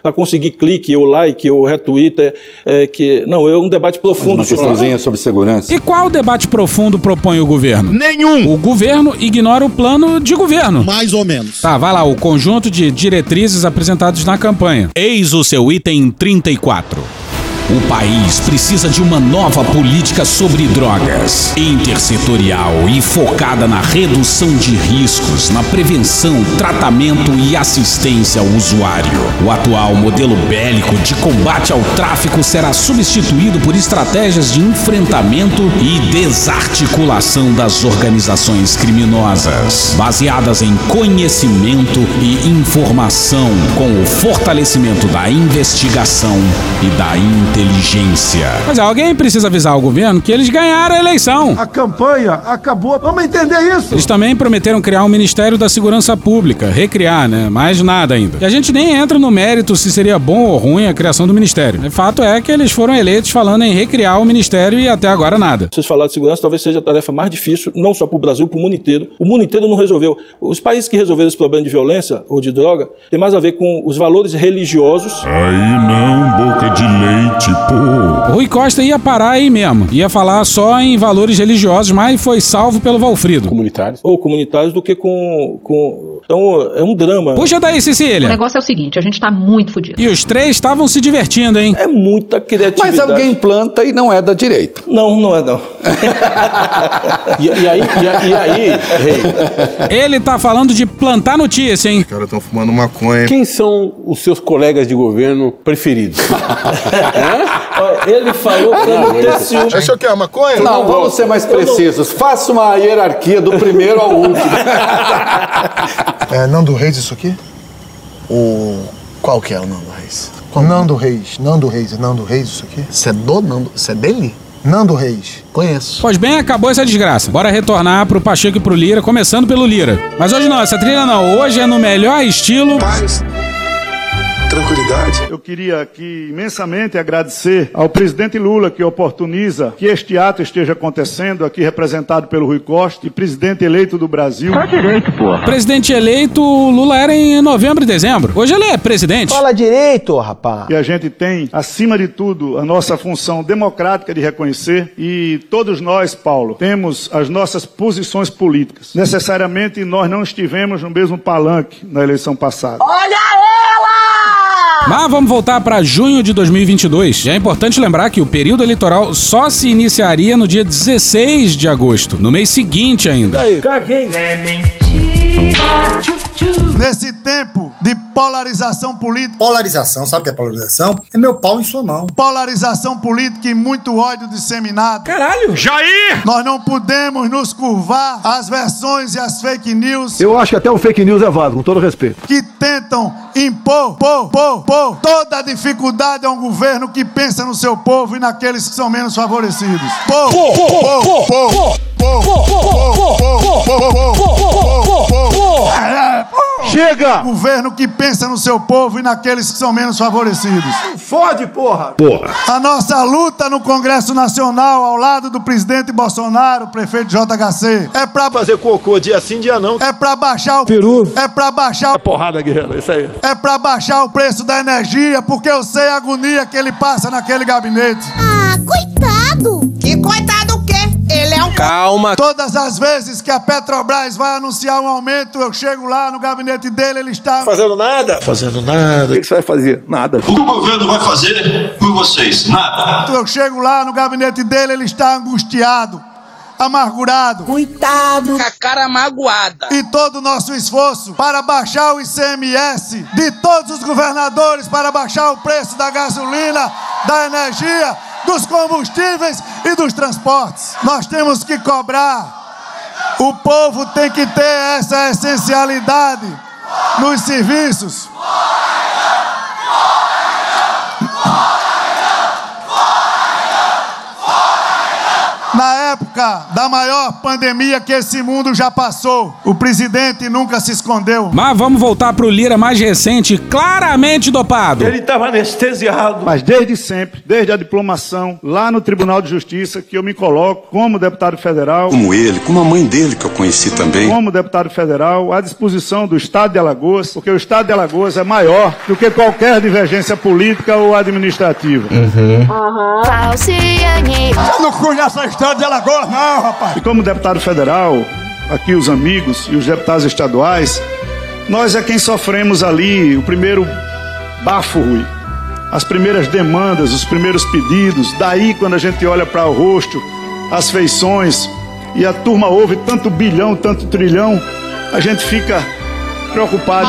para conseguir clique, ou like, ou retweet, é, é que, não, é um debate profundo. Uma questãozinha sobre segurança. E qual debate profundo propõe o governo? Nenhum. O governo ignora o plano de governo. Mais ou menos. Tá, vai lá, o conjunto de diretrizes apresentados na campanha. Eis o seu item 34. O país precisa de uma nova política sobre drogas, intersetorial e focada na redução de riscos, na prevenção, tratamento e assistência ao usuário. O atual modelo bélico de combate ao tráfico será substituído por estratégias de enfrentamento e desarticulação das organizações criminosas, baseadas em conhecimento e informação, com o fortalecimento da investigação e da inteligência. Mas alguém precisa avisar o governo que eles ganharam a eleição. A campanha acabou. Vamos entender isso. Eles também prometeram criar um Ministério da Segurança Pública, recriar, né? Mais nada ainda. E a gente nem entra no mérito se seria bom ou ruim a criação do Ministério. O fato é que eles foram eleitos falando em recriar o Ministério e até agora nada. Vocês falaram de segurança, talvez seja a tarefa mais difícil, não só para o Brasil, para o mundo inteiro. O mundo inteiro não resolveu. Os países que resolveram esse problema de violência ou de droga tem mais a ver com os valores religiosos Aí não, boca de leite. O Rui Costa ia parar aí mesmo. Ia falar só em valores religiosos, mas foi salvo pelo Valfrido. Comunitários. Ou comunitários do que com. com... Então é um drama. Puxa daí, O Cecília. negócio é o seguinte, a gente tá muito fudido. E os três estavam se divertindo, hein? É muita criatividade. Mas alguém planta e não é da direita. Não, não é não. e, e aí, e, e aí, rei? Ele tá falando de plantar notícia, hein? Os caras estão fumando maconha. Quem são os seus colegas de governo preferidos? Ele falou pra não ter ciúme. Isso aqui é maconha? Não, vamos ser mais precisos. Faça uma hierarquia do primeiro ao último. É Nando Reis isso aqui? O... Qual que é o Nando Reis? Nando Reis, Nando Reis, é Nando Reis isso aqui? Isso é do Nando... Isso é dele? Nando Reis, conheço. Pois bem, acabou essa desgraça. Bora retornar pro Pacheco e pro Lira, começando pelo Lira. Mas hoje não, essa trilha não. Hoje é no melhor estilo. Tranquilidade. Eu queria aqui imensamente agradecer ao presidente Lula que oportuniza que este ato esteja acontecendo, aqui representado pelo Rui Costa, e presidente eleito do Brasil. Tá direito, pô. Presidente eleito, Lula era em novembro e dezembro. Hoje ele é presidente. Fala direito, rapaz. E a gente tem, acima de tudo, a nossa função democrática de reconhecer e todos nós, Paulo, temos as nossas posições políticas. Necessariamente nós não estivemos no mesmo palanque na eleição passada. Olha ela! Mas vamos voltar para junho de 2022. E é importante lembrar que o período eleitoral só se iniciaria no dia 16 de agosto, no mês seguinte ainda. Caguei. Nesse tempo de polarização política. Polarização, sabe o que é polarização? É meu pau em sua mão. Polarização política e muito ódio disseminado. Caralho! Jair! Nós não podemos nos curvar às versões e às fake news Eu acho que até o fake news é válido, com todo respeito. que tentam impor, pôr, pôr, pôr toda a dificuldade a um governo que pensa no seu povo e naqueles que são menos favorecidos. Pôr, pôr, pôr, pôr, pôr, Chega! Governo que pensa no seu povo e naqueles que são menos favorecidos. Fode, porra! Porra. A nossa luta no Congresso Nacional ao lado do presidente Bolsonaro, prefeito JHC, é pra Fazer cocô dia sim, dia não. é pra baixar o Peru. é pra baixar o Porrada, guerreiro, isso aí. é pra baixar o preço da energia, porque eu sei a agonia que ele passa naquele gabinete. Ah, coitado! Que coitado Calma. Todas as vezes que a Petrobras vai anunciar um aumento, eu chego lá no gabinete dele, ele está Fazendo nada? Fazendo nada. O que você vai fazer? Nada. O que o governo vai fazer por vocês? Nada. Eu chego lá no gabinete dele, ele está angustiado, amargurado. Coitado. Com a cara magoada. E todo o nosso esforço para baixar o ICMS de todos os governadores, para baixar o preço da gasolina, da energia, dos combustíveis e dos transportes. Nós temos que cobrar. O povo tem que ter essa essencialidade nos serviços. Na época da maior pandemia que esse mundo já passou, o presidente nunca se escondeu. Mas vamos voltar pro Lira mais recente, claramente dopado. Ele estava anestesiado. Mas desde sempre, desde a diplomação, lá no Tribunal de Justiça, que eu me coloco como deputado federal, Como ele, como a mãe dele que eu conheci também. como deputado federal, à disposição do Estado de Alagoas, porque o Estado de Alagoas é maior do que qualquer divergência política ou administrativa. Falciane. Eu não conheço essa história de Alagoas, não, rapaz. E como deputado federal, aqui os amigos e os deputados estaduais, nós é quem sofremos ali o primeiro bafo, Rui. As primeiras demandas, os primeiros pedidos. Daí, quando a gente olha para o rosto, as feições, e a turma ouve tanto bilhão, tanto trilhão, a gente fica preocupado.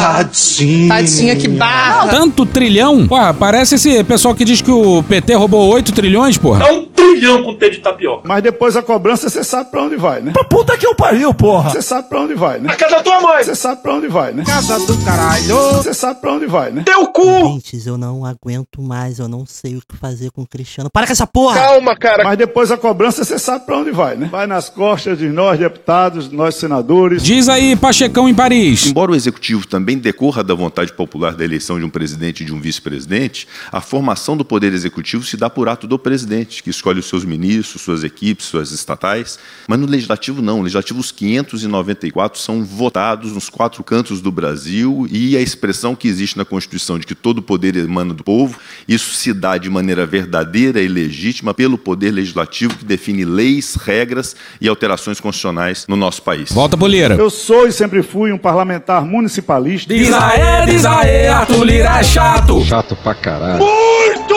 Tadinho. Tadinha que barra. Tanto trilhão? Porra, parece esse pessoal que diz que o PT roubou 8 trilhões, porra. É um trilhão com T de tapioca. Mas depois a cobrança, você sabe para onde vai, né? Pra puta que eu pariu, porra. Você sabe para onde vai, né? A casa da tua mãe. Você sabe para onde vai, né? Casa do caralho. Você sabe para onde vai, né? Teu cu. Gente, eu não aguento mais, eu não sei o que fazer com o Cristiano. Para com essa porra! Calma, cara. Mas depois a cobrança, você sabe para onde vai, né? Vai nas costas de nós deputados, nós senadores. Diz aí, Pachecão em Paris. Embora o executivo também decorra da vontade popular da eleição de um presidente e de um vice-presidente, a formação do poder executivo se dá por ato do presidente, que escolhe os seus ministros, suas equipes, suas estatais, mas no legislativo não. No legislativo, os 594 são votados nos quatro cantos do Brasil e a expressão que existe na Constituição de que todo poder emana do povo, isso se dá de maneira verdadeira e legítima pelo poder legislativo que define leis, regras e alterações constitucionais no nosso país. Volta, Bolheira. Eu sou e sempre fui um parlamentar municipalista. Diz aê, diz aê, Arthur Lira é chato. Chato pra caralho. Muito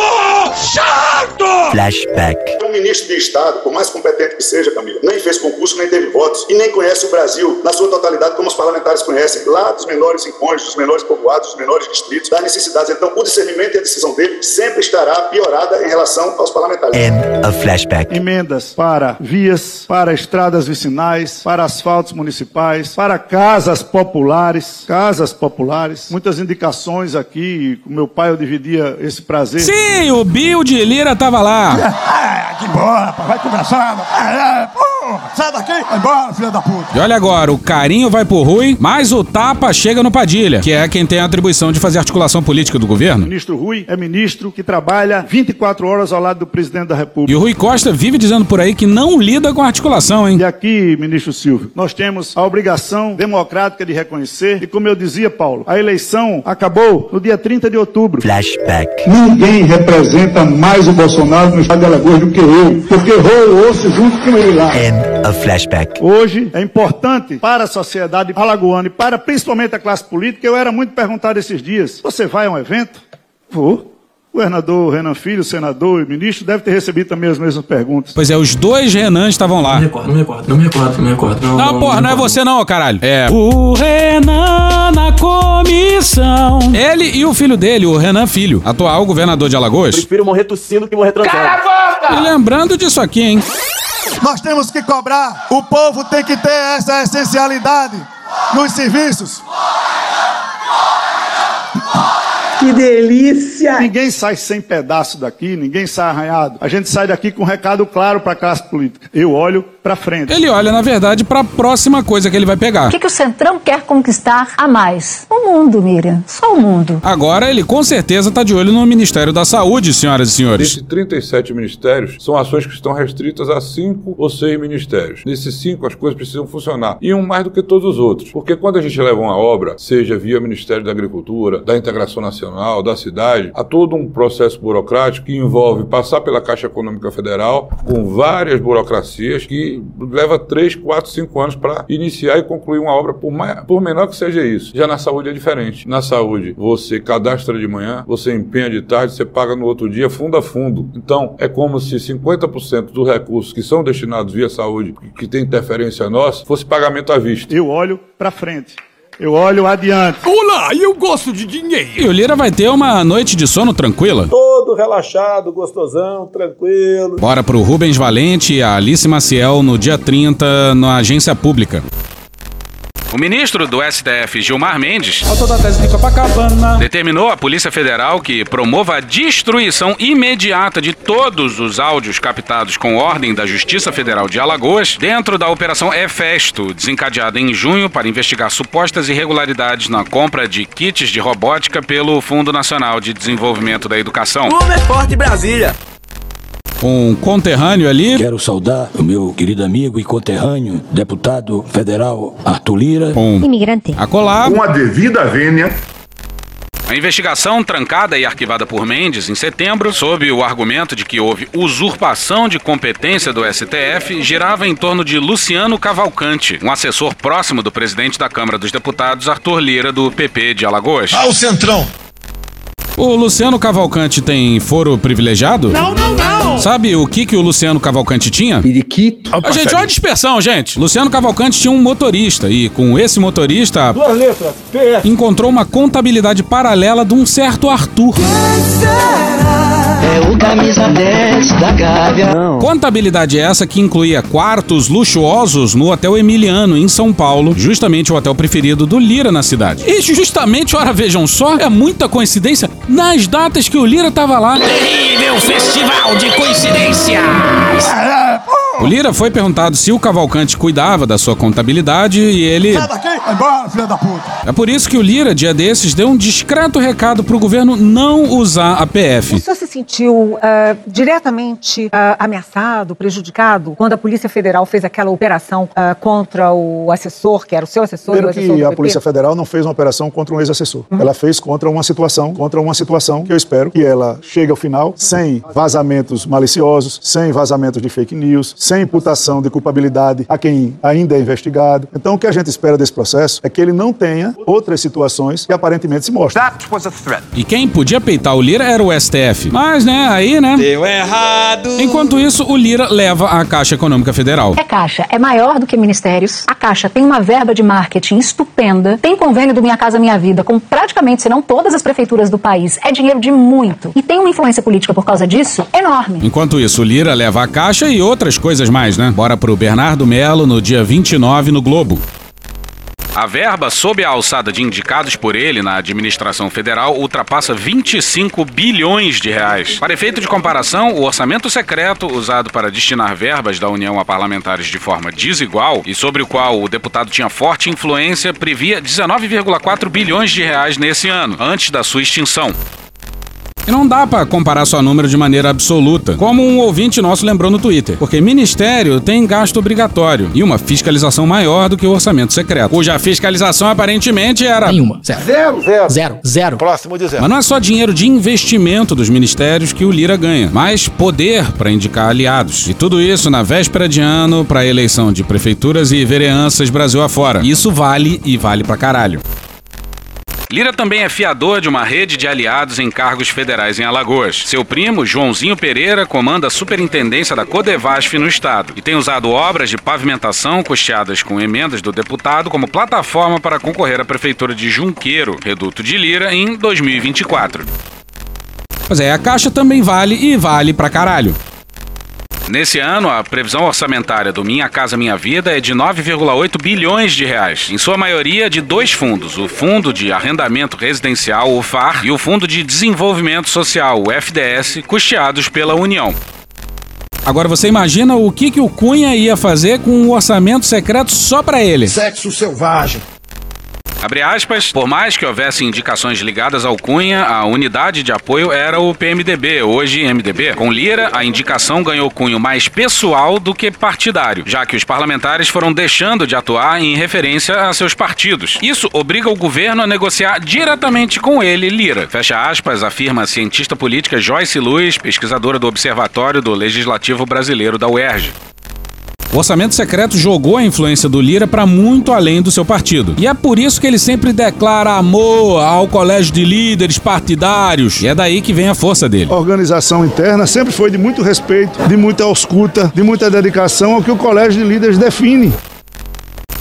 chato! Flashback. Um ministro de Estado, por mais competente que seja, Camila, nem fez concurso, nem teve votos e nem conhece o Brasil na sua totalidade como os parlamentares conhecem, lá dos menores incômodos, dos menores povoados, dos menores distritos, das necessidades. Então, o discernimento e a decisão dele sempre estará piorada em relação aos parlamentares. End of flashback. Emendas para vias, para estradas vicinais, para asfaltos municipais, para casas populares, casas populares. Muitas indicações aqui, com meu pai eu dividia esse prazer. Sim, o Bill de Lira tava lá. Ah, que bora, rapaz, vai conversar. É, porra, sai daqui, vai embora, filha da puta. E olha agora, o carinho vai pro Rui, mas o tapa chega no Padilha, que é quem tem a atribuição de fazer articulação política do O governo. ministro Rui é ministro que trabalha 24 horas ao lado do presidente da República. E o Rui Costa vive dizendo por aí que não lida com articulação, hein? E aqui, ministro Silvio, nós temos a obrigação democrática de reconhecer, e como eu dizia, Paulo, a eleição acabou no dia 30 de outubro. Flashback. Ninguém representa mais o Bolsonaro no estado de Alagoas do que eu, porque eu ouço junto com ele lá. End of flashback. Hoje é importante para a sociedade alagoana e para principalmente a classe política. Eu era muito perguntado esses dias: você vai a um evento? Vou. O governador Renan Filho, senador e ministro, deve ter recebido também as mesmas perguntas. Pois é, os dois Renan estavam lá. Não me recordo, não me recordo, não me recordo, não me recordo. Não, Não, porra, não é você não, caralho. É o Renan na comissão. Ele e o filho dele, o Renan Filho, atual governador de Alagoas. Prefiro morrer tossindo que morrer transando. Cala a boca! E lembrando disso aqui, hein? Nós temos que cobrar. O povo tem que ter essa essencialidade nos serviços. Que delícia! Ninguém sai sem pedaço daqui, ninguém sai arranhado. A gente sai daqui com um recado claro para a classe política. Eu olho para frente. Ele olha, na verdade, pra próxima coisa que ele vai pegar. O que, que o Centrão quer conquistar a mais? O mundo, Miriam. Só o mundo. Agora ele com certeza tá de olho no Ministério da Saúde, senhoras e senhores. Desses 37 ministérios, são ações que estão restritas a cinco ou seis ministérios. Nesses cinco, as coisas precisam funcionar. E um mais do que todos os outros. Porque quando a gente leva uma obra, seja via Ministério da Agricultura, da Integração Nacional, da cidade, há todo um processo burocrático que envolve passar pela Caixa Econômica Federal, com várias burocracias, que leva 3, 4, 5 anos para iniciar e concluir uma obra, por, mais, por menor que seja isso. Já na saúde é diferente. Na saúde, você cadastra de manhã, você empenha de tarde, você paga no outro dia, fundo a fundo. Então, é como se 50% dos recursos que são destinados via saúde, que tem interferência nossa, fosse pagamento à vista. Eu olho para frente. Eu olho adiante. Olá, eu gosto de dinheiro. E o Lira vai ter uma noite de sono tranquila. Todo relaxado, gostosão, tranquilo. Bora pro Rubens Valente e a Alice Maciel no dia 30 na agência pública. O ministro do STF, Gilmar Mendes, Autor da tese de Copacabana. determinou à Polícia Federal que promova a destruição imediata de todos os áudios captados com ordem da Justiça Federal de Alagoas dentro da Operação Efesto, desencadeada em junho para investigar supostas irregularidades na compra de kits de robótica pelo Fundo Nacional de Desenvolvimento da Educação. Como é forte Brasília. Um conterrâneo ali. Quero saudar o meu querido amigo e conterrâneo, deputado federal Arthur Lira. Um Imigrante. a colar. Com a devida vênia. A investigação, trancada e arquivada por Mendes em setembro, sob o argumento de que houve usurpação de competência do STF, girava em torno de Luciano Cavalcante, um assessor próximo do presidente da Câmara dos Deputados, Arthur Lira, do PP de Alagoas. Ah, o Centrão. O Luciano Cavalcante tem foro privilegiado? Não, não, não. Sabe o que, que o Luciano Cavalcante tinha? Periquito. A gente, olha a dispersão, gente. Luciano Cavalcante tinha um motorista e com esse motorista Duas letras, PF. encontrou uma contabilidade paralela de um certo Arthur. É o camisa 10 da Gávea. Contabilidade essa que incluía quartos luxuosos no Hotel Emiliano, em São Paulo, justamente o hotel preferido do Lira na cidade. E justamente, ora vejam só, é muita coincidência, nas datas que o Lira tava lá. Terrível festival de coincidências. O Lira foi perguntado se o Cavalcante cuidava da sua contabilidade e ele. Sai daqui, vai embora, filha da puta. É por isso que o Lira, dia desses, deu um discreto recado pro governo não usar a PF. O senhor se sentiu uh, diretamente uh, ameaçado, prejudicado, quando a Polícia Federal fez aquela operação uh, contra o assessor, que era o seu assessor? Primeiro o assessor que a Polícia Federal não fez uma operação contra um ex-assessor. Uhum. Ela fez contra uma situação, contra uma situação que eu espero que ela chegue ao final sem vazamentos maliciosos, sem vazamentos de fake news, sem imputação de culpabilidade a quem ainda é investigado. Então, o que a gente espera desse processo é que ele não tenha outras situações que aparentemente se mostram. E quem podia peitar o Lira era o STF. Mas, né, aí, né? Deu errado. Enquanto isso, o Lira leva a Caixa Econômica Federal. É Caixa, é maior do que ministérios. A Caixa tem uma verba de marketing estupenda, tem convênio do Minha Casa Minha Vida com praticamente, se não todas as prefeituras do país. É dinheiro de muito. E tem uma influência política por causa disso enorme. Enquanto isso, o Lira leva a Caixa e outras coisas mais, né? Bora pro Bernardo Melo no dia 29 no Globo. A verba sob a alçada de indicados por ele na administração federal ultrapassa 25 bilhões de reais. Para efeito de comparação, o orçamento secreto usado para destinar verbas da União a parlamentares de forma desigual e sobre o qual o deputado tinha forte influência previa 19,4 bilhões de reais nesse ano, antes da sua extinção. E não dá para comparar só número de maneira absoluta, como um ouvinte nosso lembrou no Twitter, porque ministério tem gasto obrigatório e uma fiscalização maior do que o orçamento secreto, cuja fiscalização aparentemente era nenhuma, zero, zero, zero, zero, zero. próximo de zero. Mas não é só dinheiro de investimento dos ministérios que o Lira ganha, mas poder para indicar aliados. E tudo isso na véspera de ano para a eleição de prefeituras e vereanças Brasil afora. Isso vale e vale pra caralho. Lira também é fiador de uma rede de aliados em cargos federais em Alagoas. Seu primo, Joãozinho Pereira, comanda a superintendência da Codevasf no estado e tem usado obras de pavimentação custeadas com emendas do deputado como plataforma para concorrer à prefeitura de Junqueiro, reduto de Lira, em 2024. Pois é, a Caixa também vale e vale pra caralho. Nesse ano, a previsão orçamentária do Minha Casa Minha Vida é de 9,8 bilhões de reais, em sua maioria de dois fundos: o Fundo de Arrendamento Residencial, o FAR, e o Fundo de Desenvolvimento Social, o FDS, custeados pela União. Agora você imagina o que, que o Cunha ia fazer com um orçamento secreto só para ele? Sexo selvagem. Abre aspas, por mais que houvesse indicações ligadas ao Cunha, a unidade de apoio era o PMDB, hoje MDB. Com Lira, a indicação ganhou cunho mais pessoal do que partidário, já que os parlamentares foram deixando de atuar em referência a seus partidos. Isso obriga o governo a negociar diretamente com ele, Lira. Fecha aspas, afirma a cientista política Joyce Luiz, pesquisadora do Observatório do Legislativo Brasileiro da UERJ. O orçamento secreto jogou a influência do Lira para muito além do seu partido. E é por isso que ele sempre declara amor ao colégio de líderes partidários. E é daí que vem a força dele. A organização interna sempre foi de muito respeito, de muita ausculta, de muita dedicação ao que o colégio de líderes define.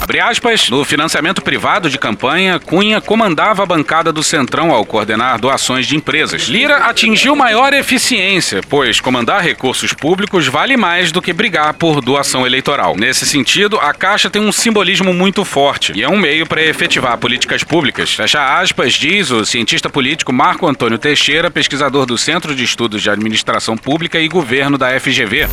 Abre aspas, no financiamento privado de campanha, Cunha comandava a bancada do Centrão ao coordenar doações de empresas. Lira atingiu maior eficiência, pois comandar recursos públicos vale mais do que brigar por doação eleitoral. Nesse sentido, a Caixa tem um simbolismo muito forte e é um meio para efetivar políticas públicas. Fecha aspas, diz o cientista político Marco Antônio Teixeira, pesquisador do Centro de Estudos de Administração Pública e Governo da FGV.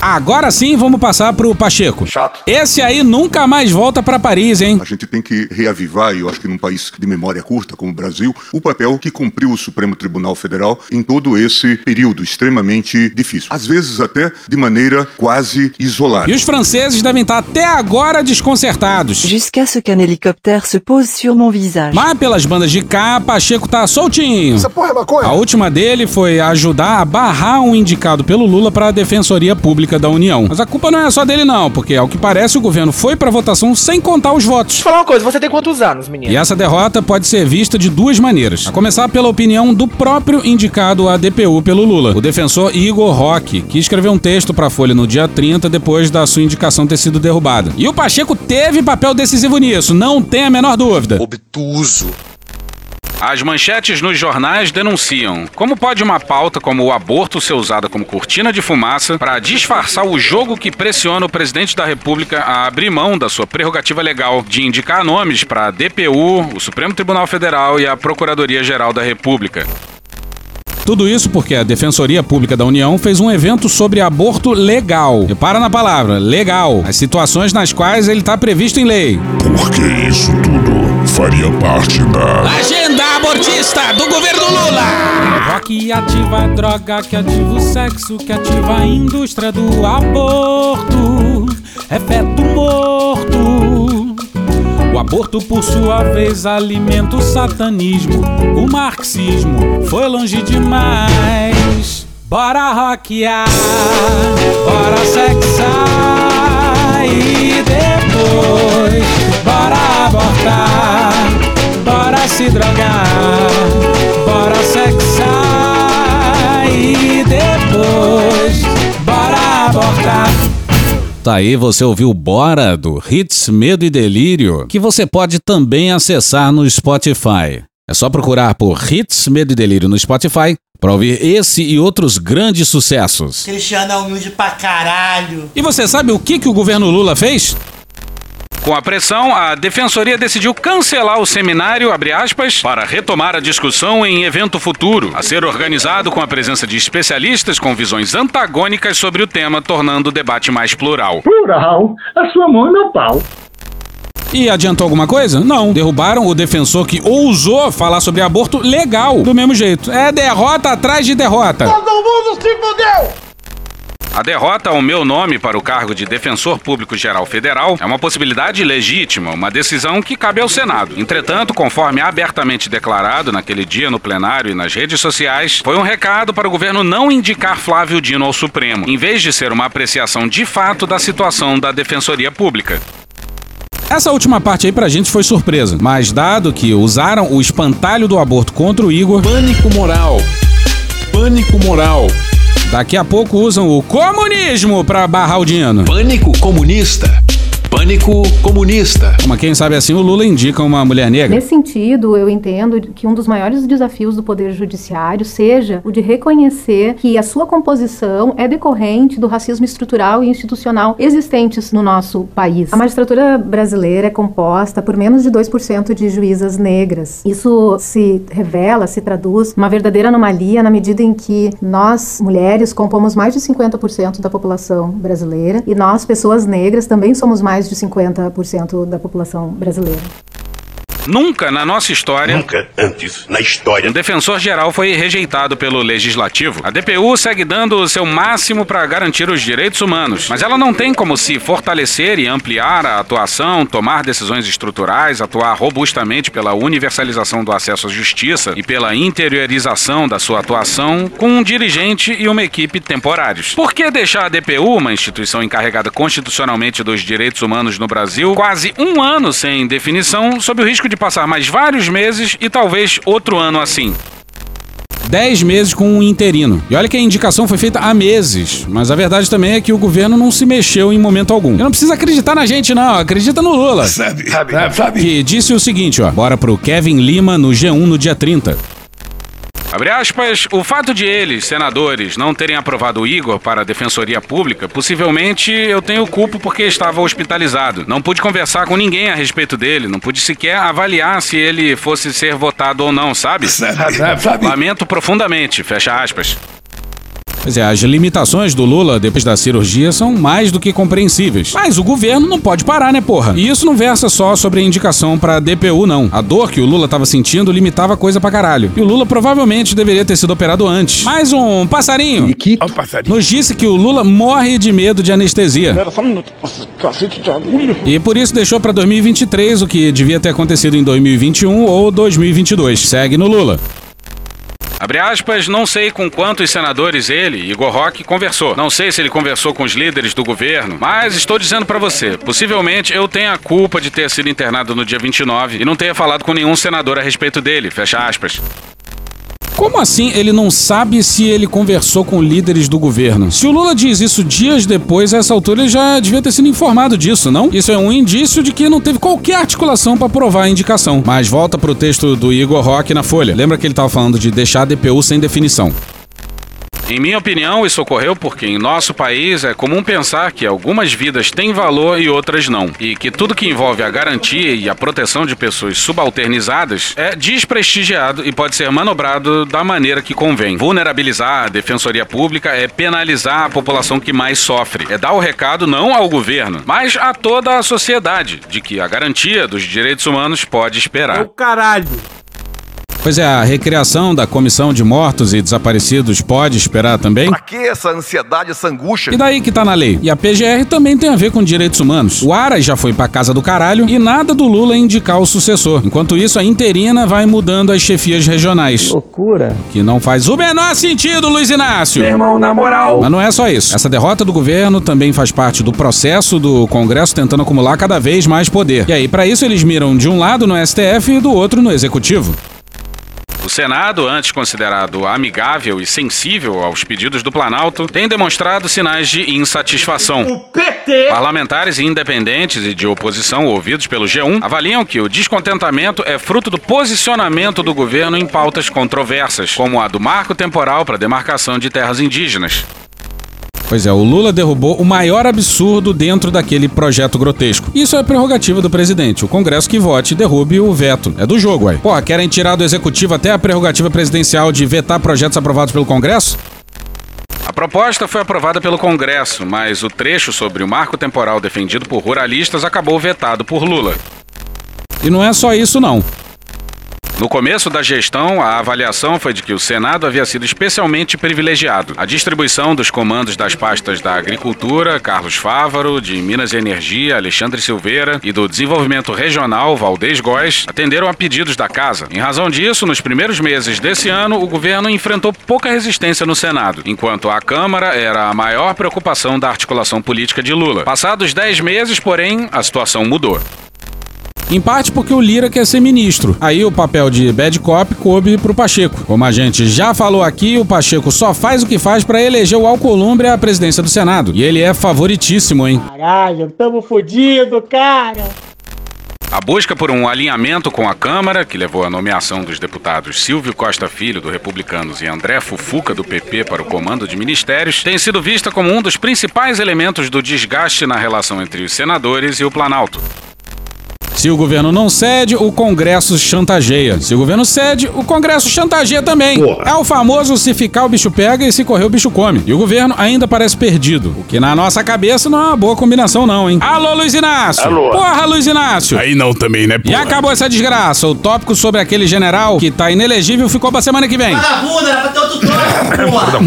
Agora sim, vamos passar pro Pacheco. Chato. Esse aí nunca mais volta para Paris, hein? A gente tem que reavivar, e eu acho que num país de memória curta como o Brasil, o papel que cumpriu o Supremo Tribunal Federal em todo esse período extremamente difícil. Às vezes até de maneira quase isolada. E os franceses devem estar até agora desconcertados. Jusqu'à ce qu'un hélicoptère se pose sur mon visage. Mas pelas bandas de cá, Pacheco tá soltinho. Essa porra é maconha. A última dele foi ajudar a barrar um indicado pelo Lula para a Defensoria Pública da União. Mas a culpa não é só dele não, porque ao que parece o governo foi pra votação sem contar os votos. Deixa eu falar uma coisa, você tem quantos anos, menino? E essa derrota pode ser vista de duas maneiras. A começar pela opinião do próprio indicado à DPU pelo Lula, o defensor Igor Roque, que escreveu um texto pra Folha no dia 30 depois da sua indicação ter sido derrubada. E o Pacheco teve papel decisivo nisso, não tem a menor dúvida. Obtuso. As manchetes nos jornais denunciam como pode uma pauta como o aborto ser usada como cortina de fumaça para disfarçar o jogo que pressiona o presidente da República a abrir mão da sua prerrogativa legal de indicar nomes para a DPU, o Supremo Tribunal Federal e a Procuradoria-Geral da República. Tudo isso porque a Defensoria Pública da União fez um evento sobre aborto legal. Repara na palavra, legal. As situações nas quais ele está previsto em lei. Porque isso tudo faria parte da agenda abortista do governo Lula. Rock ativa a droga, que ativa o sexo, que ativa a indústria do aborto. É feto morto. O aborto, por sua vez, alimenta o satanismo. O marxismo foi longe demais. Bora rockear, bora sexar e depois bora abortar, bora se drogar, bora sexar e depois bora abortar. Tá aí, você ouviu Bora do Hits Medo e Delírio, que você pode também acessar no Spotify. É só procurar por Hits Medo e Delírio no Spotify para ouvir esse e outros grandes sucessos. Cristiano é humilde pra caralho. E você sabe o que, que o governo Lula fez? Com a pressão, a defensoria decidiu cancelar o seminário, aspas, para retomar a discussão em evento futuro, a ser organizado com a presença de especialistas com visões antagônicas sobre o tema, tornando o debate mais plural. Plural, a sua mão e meu pau. E adiantou alguma coisa? Não. Derrubaram o defensor que ousou falar sobre aborto legal. Do mesmo jeito. É derrota atrás de derrota. Todo mundo se fudeu! A derrota ao meu nome para o cargo de Defensor Público Geral Federal é uma possibilidade legítima, uma decisão que cabe ao Senado. Entretanto, conforme abertamente declarado naquele dia no plenário e nas redes sociais, foi um recado para o governo não indicar Flávio Dino ao Supremo, em vez de ser uma apreciação de fato da situação da Defensoria Pública. Essa última parte aí pra gente foi surpresa, mas dado que usaram o espantalho do aborto contra o Igor. Pânico moral. Pânico moral. Daqui a pouco usam o comunismo pra barrar o Dino. Pânico comunista. Pânico comunista. Como quem sabe assim, o Lula indica uma mulher negra. Nesse sentido, eu entendo que um dos maiores desafios do Poder Judiciário seja o de reconhecer que a sua composição é decorrente do racismo estrutural e institucional existentes no nosso país. A magistratura brasileira é composta por menos de 2% de juízas negras. Isso se revela, se traduz uma verdadeira anomalia na medida em que nós, mulheres, compomos mais de 50% da população brasileira e nós, pessoas negras, também somos mais de 50% da população brasileira. Nunca na nossa história. Nunca antes na história. Um defensor geral foi rejeitado pelo legislativo. A DPU segue dando o seu máximo para garantir os direitos humanos, mas ela não tem como se fortalecer e ampliar a atuação, tomar decisões estruturais, atuar robustamente pela universalização do acesso à justiça e pela interiorização da sua atuação com um dirigente e uma equipe temporários. Por que deixar a DPU, uma instituição encarregada constitucionalmente dos direitos humanos no Brasil, quase um ano sem definição, sob o risco de passar mais vários meses e talvez outro ano assim. 10 meses com um interino. E olha que a indicação foi feita há meses. Mas a verdade também é que o governo não se mexeu em momento algum. E não precisa acreditar na gente, não. Acredita no Lula. Sabe, sabe, sabe. Que disse o seguinte, ó. Bora pro Kevin Lima no G1 no dia 30. Abre aspas, o fato de eles, senadores, não terem aprovado o Igor para a Defensoria Pública, possivelmente eu tenho culpa porque estava hospitalizado. Não pude conversar com ninguém a respeito dele, não pude sequer avaliar se ele fosse ser votado ou não, sabe? Sabe, sabe, sabe. Lamento profundamente, fecha aspas. Pois é, as limitações do Lula depois da cirurgia são mais do que compreensíveis. Mas o governo não pode parar, né, porra? E isso não versa só sobre a indicação pra DPU, não. A dor que o Lula tava sentindo limitava coisa pra caralho. E o Lula provavelmente deveria ter sido operado antes. Mais um passarinho. Que? Um passarinho. Nos disse que o Lula morre de medo de anestesia. Era só um minuto. Nossa, cacete de agulha. E por isso deixou pra 2023 o que devia ter acontecido em 2021 ou 2022. Segue no Lula. Abre aspas, não sei com quantos senadores ele, Igor Roque, conversou. Não sei se ele conversou com os líderes do governo, mas estou dizendo para você, possivelmente eu tenha a culpa de ter sido internado no dia 29 e não tenha falado com nenhum senador a respeito dele, fecha aspas. Como assim ele não sabe se ele conversou com líderes do governo? Se o Lula diz isso dias depois, a essa altura ele já devia ter sido informado disso, não? Isso é um indício de que não teve qualquer articulação para provar a indicação. Mas volta pro texto do Igor Roque na Folha. Lembra que ele estava falando de deixar a DPU sem definição. Em minha opinião, isso ocorreu porque em nosso país é comum pensar que algumas vidas têm valor e outras não, e que tudo que envolve a garantia e a proteção de pessoas subalternizadas é desprestigiado e pode ser manobrado da maneira que convém. Vulnerabilizar a defensoria pública é penalizar a população que mais sofre, é dar o recado não ao governo, mas a toda a sociedade de que a garantia dos direitos humanos pode esperar. caralho. Pois é, a recriação da Comissão de Mortos e Desaparecidos pode esperar também? Pra que essa ansiedade, essa angústia? E daí que tá na lei? E a PGR também tem a ver com direitos humanos. O Aras já foi pra casa do caralho e nada do Lula indicar o sucessor. Enquanto isso, a interina vai mudando as chefias regionais. Loucura. Que não faz o menor sentido, Luiz Inácio. Meu irmão, na moral. Mas não é só isso. Essa derrota do governo também faz parte do processo do Congresso tentando acumular cada vez mais poder. E aí, para isso, eles miram de um lado no STF e do outro no Executivo. O Senado, antes considerado amigável e sensível aos pedidos do Planalto, tem demonstrado sinais de insatisfação. O PT! Parlamentares independentes e de oposição ouvidos pelo G1 avaliam que o descontentamento é fruto do posicionamento do governo em pautas controversas, como a do marco temporal para demarcação de terras indígenas. Pois é, o Lula derrubou o maior absurdo dentro daquele projeto grotesco. Isso é prerrogativa do presidente. O Congresso que vote derrube o veto. É do jogo, ué. Porra, querem tirar do executivo até a prerrogativa presidencial de vetar projetos aprovados pelo Congresso? A proposta foi aprovada pelo Congresso, mas o trecho sobre o marco temporal defendido por ruralistas acabou vetado por Lula. E não é só isso, não. No começo da gestão, a avaliação foi de que o Senado havia sido especialmente privilegiado. A distribuição dos comandos das pastas da Agricultura, Carlos Fávaro, de Minas e Energia, Alexandre Silveira, e do Desenvolvimento Regional, Valdez Góes, atenderam a pedidos da casa. Em razão disso, nos primeiros meses desse ano, o governo enfrentou pouca resistência no Senado, enquanto a Câmara era a maior preocupação da articulação política de Lula. Passados 10 meses, porém, a situação mudou. Em parte porque o Lira quer ser ministro. Aí o papel de bad cop coube pro Pacheco. Como a gente já falou aqui, o Pacheco só faz o que faz para eleger o Alcolumbre à presidência do Senado. E ele é favoritíssimo, hein? Caralho, tamo fudido, cara. A busca por um alinhamento com a Câmara, que levou à nomeação dos deputados Silvio Costa Filho, do Republicanos, e André Fufuca, do PP, para o comando de ministérios, tem sido vista como um dos principais elementos do desgaste na relação entre os senadores e o Planalto. Se o governo não cede, o Congresso chantageia. Se o governo cede, o Congresso chantageia também. Porra. É o famoso se ficar o bicho pega e se correr o bicho come. E o governo ainda parece perdido. O que na nossa cabeça não é uma boa combinação não, hein? Alô, Luiz Inácio! Alô. Porra, Luiz Inácio! Aí não também, né, E acabou essa desgraça. O tópico sobre aquele general que tá inelegível ficou pra semana que vem. Vagabunda, era pra ter outro tópico, porra!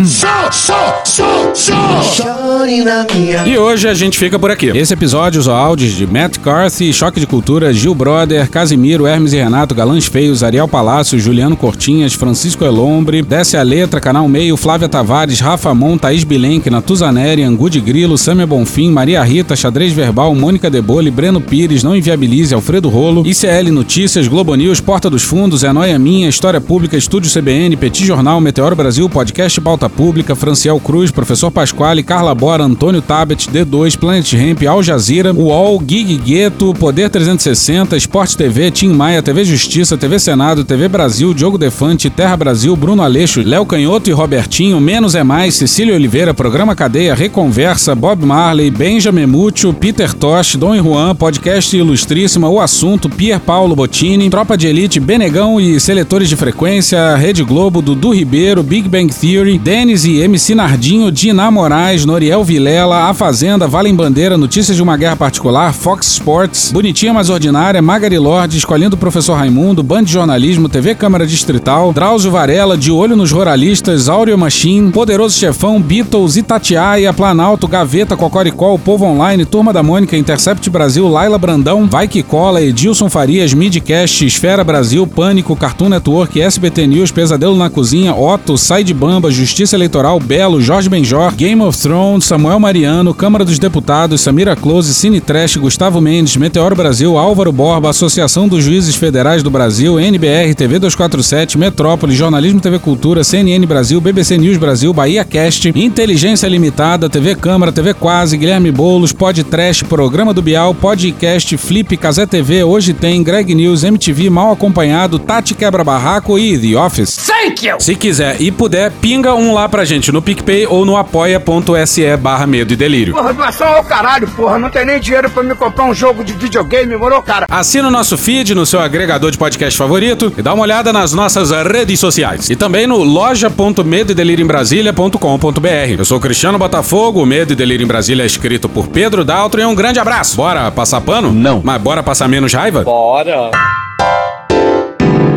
E hoje a gente fica por aqui. Esse episódio usou áudios de Matt Carthy, Choque de Cultura, Gil Brother, Casimiro, Hermes e Renato, Galãs Feios, Ariel Palácio, Juliano Cortinhas, Francisco Elombre, Desce a Letra, Canal Meio, Flávia Tavares, Rafa Mon, Thaís Bilenque, Natuzaneri, Angu de Grilo, Sâmia Bonfim, Maria Rita, Xadrez Verbal, Mônica Debole, Breno Pires, Não Inviabilize, Alfredo Rolo, ICL Notícias, Globo News, Porta dos Fundos, É Noia Minha, História Pública, Estúdio CBN, Petit Jornal, Meteoro Brasil, Podcast Pauta Pública, Franciel Cruz, Professor Pasquale, Carla Bora, Antônio Tabet, D2, Planet Ramp, Al Jazeera, UOL, Gig Gueto, Poder 360, Esporte TV, Tim Maia, TV Justiça, TV Senado, TV Brasil, Diogo Defante, Terra Brasil, Bruno Aleixo, Léo Canhoto e Robertinho, Menos é Mais, Cecília Oliveira, Programa Cadeia, Reconversa, Bob Marley, Benjamin Múcio, Peter Tosh, Dom e Juan, Podcast Ilustríssima, O Assunto, Pier Paulo Bottini, Tropa de Elite, Benegão e Seletores de Frequência, Rede Globo, Dudu Ribeiro, Big Bang Theory, Denis e MC Nardinho, Dina Moraes, Noriel Vilela, A Fazenda, Valem Bandeira, Notícias de uma Guerra Particular, Fox Sports, Bonitinha Mais Ordinária, Magari Lorde, Escolhendo o Professor Raimundo, Band de Jornalismo, TV Câmara Distrital, Drauzio Varela, De Olho nos Ruralistas, Áureo Machine, Poderoso Chefão, Beatles, Itatiaia, Planalto, Gaveta, Cocoricó, O Povo Online, Turma da Mônica, Intercept Brasil, Laila Brandão, Vai Que Cola, Edilson Farias, Midcast, Esfera Brasil, Pânico, Cartoon Network, SBT News, Pesadelo na Cozinha, Otto, Sai de Bamba, Justiça Eleitoral, Belo, Jorge Benjor, Game of Thrones, Samuel Mariano, Câmara dos Deputados, Samira Close, Cine Trash, Gustavo Mendes, Meteoro Brasil, Álvaro Borba, Associação dos Juízes Federais do Brasil, NBR, TV 247, Metrópole, Jornalismo TV Cultura, CNN Brasil, BBC News Brasil, Bahia Cast, Inteligência Limitada, TV Câmara, TV Quase, Guilherme Boulos, Pod Trash, Programa do Bial, Podcast, Flip, Casé TV, Hoje Tem, Greg News, MTV, Mal Acompanhado, Tati Quebra Barraco e The Office. Thank you! Se quiser e puder, pinga um lá pra gente no PicPay ou no apoia.se barra medo e delírio. Porra, doação ao caralho, porra. Não tem nem dinheiro pra me comprar um jogo de videogame, moro, cara? Assina o nosso feed no seu agregador de podcast favorito e dá uma olhada nas nossas redes sociais. E também no loja.medoedelirioembrasilha.com.br. Eu sou o Cristiano Botafogo, o Medo e Delírio em Brasília é escrito por Pedro Daltro e um grande abraço. Bora passar pano? Não. Mas bora passar menos raiva? Bora.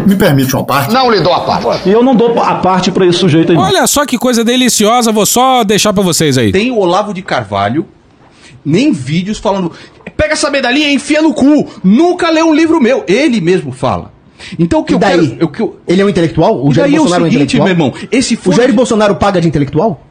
Me permite uma parte? Não lhe dou a parte. E eu não dou a parte pra esse sujeito aí. Olha só que coisa deliciosa, vou só deixar pra vocês aí. Tem o Olavo de Carvalho, nem vídeos falando. Pega essa medalhinha e enfia no cu. Nunca leu um livro meu. Ele mesmo fala. Então o que E eu daí? quero. O que eu... Ele é um intelectual? O Jair daí é o Bolsonaro é um seguinte, intelectual? meu irmão, esse O fone- Jair Bolsonaro paga de intelectual?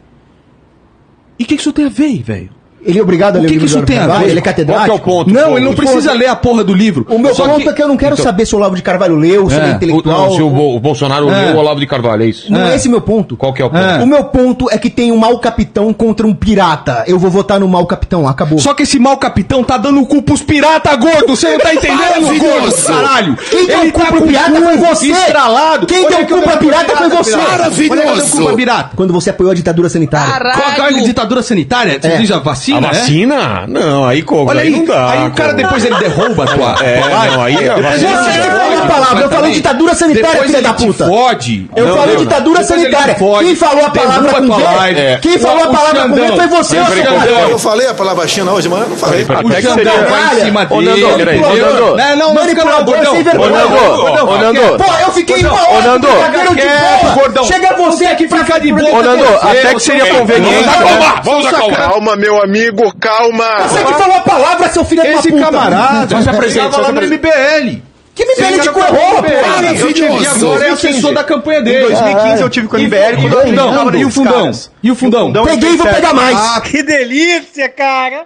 E o que, que isso tem a ver, velho? Ele é obrigado a O ler que, o que isso tem a ver? Ele é catedrático? Qual que é o ponto? Não, ele não precisa ler a porra do livro. O meu Só ponto é que eu não quero Então- saber se o Olavo de Carvalho leu, se ele é intelectual. o, se o, Bo- o Bolsonaro É. leu o Olavo de Carvalho, é isso? Não é esse meu ponto. Qual que é o ponto? O meu ponto é que tem um mau capitão contra um pirata. Eu vou votar no mau capitão, acabou. Só que esse mau capitão tá dando o cu pros pirata, gordo! Você não tá entendendo, gordo? Caralho! Quem deu o cu pro pirata foi você! Estralado! Quem deu o que cu pra eu pirata foi você! Maravilhoso! Que o pirata! Quando você apoiou a ditadura sanitária. Qual qual é a ditadura sanitária? Você É. diz a vacina? A vacina? Não, aí como? Olha aí, não dá. aí o cara depois ele derruba a tua. É, live. não, aí a vacina- Você falou a palavra, eu falei ditadura sanitária, filha da puta. fode. Eu Não, falei não, ditadura sanitária. Quem falou a palavra com. É. Quem O- falou a palavra com Xandão. foi você, Mas seu caralho. Eu falei a palavra China hoje, mano? Eu não falei. O Xandão vai em cima Ô, dele. Ô. Não, não, não não, Manipulador sem vergonha. Ô, Nando, ô, Pô, eu fiquei uma hora Ô, de gordão. Chega você aqui pra Fica de boa. Ô, Nando, até que seria conveniente. Calma, Vamos acalmar. Calma, meu amigo, calma. Você que falou a palavra, seu filho da Esse puta. camarada Só se apresente, tava só lá se no apresente. MBL. Que MBL de cor rola, porra. Eu tive, agora é assessor da campanha dele. Em 2015 eu tive com o MBL. E o fundão? E o fundão? E o fundão? Peguei e vou pegar mais. Ah, Que delícia, cara!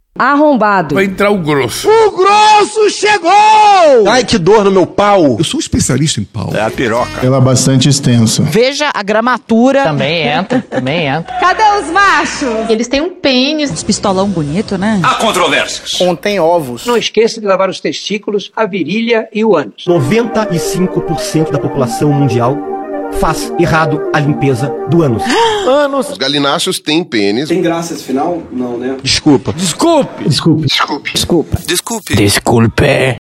Arrombado. Vai entrar o grosso. O grosso chegou! Ai, que dor no meu pau. Eu sou especialista em pau. É a piroca. Ela é bastante extensa. Veja a gramatura. Também entra, também entra. Cadê os machos? Eles têm um pênis. Esse pistolão bonito, né? Há controvérsias. Contém ovos. Não esqueça de lavar os testículos, a virilha e o ânus. 95% da população mundial faz errado a limpeza do ânus. Os galináceos têm pênis. Tem graça esse final? Não, né? Desculpa. Desculpe. Desculpe. Desculpe. Desculpa. Desculpe. Desculpe.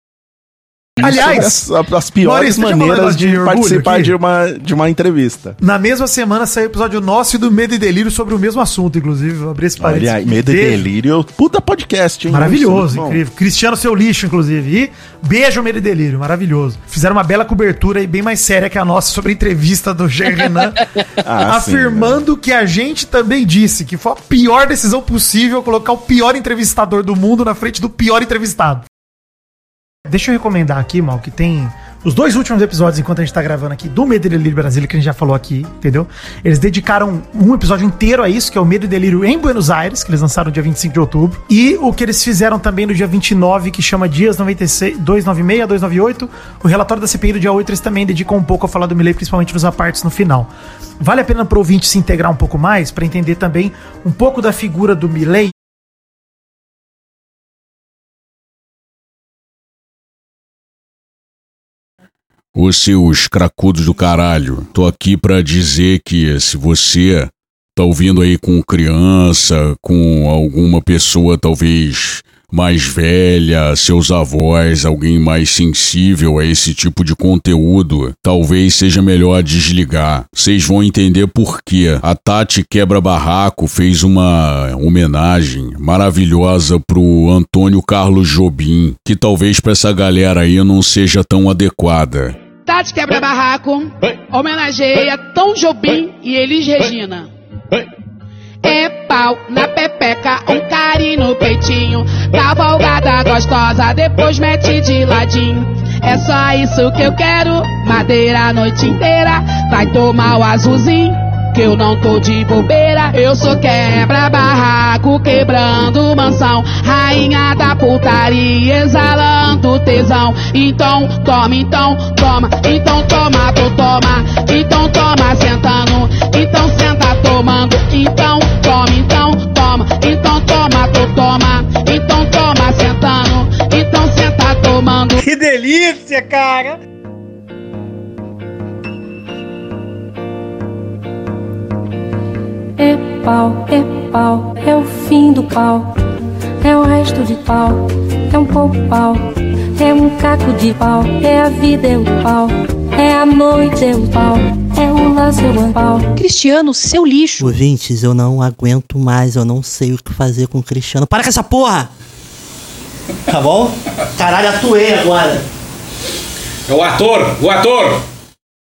Aliás, as, as piores Maurício, maneiras de, de participar aqui. de uma, de uma entrevista. na mesma semana saiu o episódio nosso e do Medo e Delírio sobre o mesmo assunto, inclusive. Vou abrir esse parênteses. Aqui. medo e delírio. Puta podcast, hein? Maravilhoso, Bom. incrível. Cristiano Seu Lixo, inclusive. E beijo, Medo e Delírio, maravilhoso. Fizeram uma bela cobertura e bem mais séria que a nossa sobre a entrevista do Jean Renan, Ah, afirmando que a gente também disse que foi a pior decisão possível colocar o pior entrevistador do mundo na frente do pior entrevistado. Deixa eu recomendar aqui, mal, que tem os dois últimos episódios, enquanto a gente tá gravando aqui, do Medo e Delírio Brasília, que a gente já falou aqui, entendeu? Eles dedicaram um episódio inteiro a isso, que é o Medo e Delírio em Buenos Aires, que eles lançaram dia 25 de outubro. E o que eles fizeram também no dia 29, que chama Dias 96, 296, 298. O relatório da CPI do dia 8, eles também dedicam um pouco a falar do Milley, principalmente nos apartes no final. Vale a pena pro ouvinte se integrar um pouco mais, para entender também um pouco da figura do Milley Os seus cracudos do caralho, tô aqui pra dizer que se você tá ouvindo aí com criança, com alguma pessoa talvez mais velha, seus avós, alguém mais sensível a esse tipo de conteúdo, talvez seja melhor desligar. Vocês vão entender por quê. A Tati Quebra Barraco fez uma homenagem maravilhosa pro Antônio Carlos Jobim, que talvez pra essa galera aí não seja tão adequada. Tati Quebra Barraco homenageia Tom Jobim e Elis Regina. É pau na pepeca, um carinho no peitinho, cavalgada gostosa, depois mete de ladinho. É só isso que eu quero, madeira a noite inteira, vai tomar o azulzinho, que eu não tô de bobeira. Eu sou quebra-barraco, quebrando mansão. Rainha da putaria, exalando tesão. Então toma, então toma, então toma, tu toma. Então toma, sentando. Então senta tomando. Então toma, então toma. Então toma, tu toma. Então toma, sentando. Então senta tomando. Que delícia, cara! É pau, é pau, é o fim do pau. É o resto de pau, é um pouco pau. É um caco de pau, é a vida, é o pau. É a noite, é o pau. É o lance, o pau. Cristiano, seu lixo. Ouvintes, eu não aguento mais, eu não sei o que fazer com o Cristiano. Para com essa porra! Tá bom? Caralho, atuei agora. É o ator, o ator.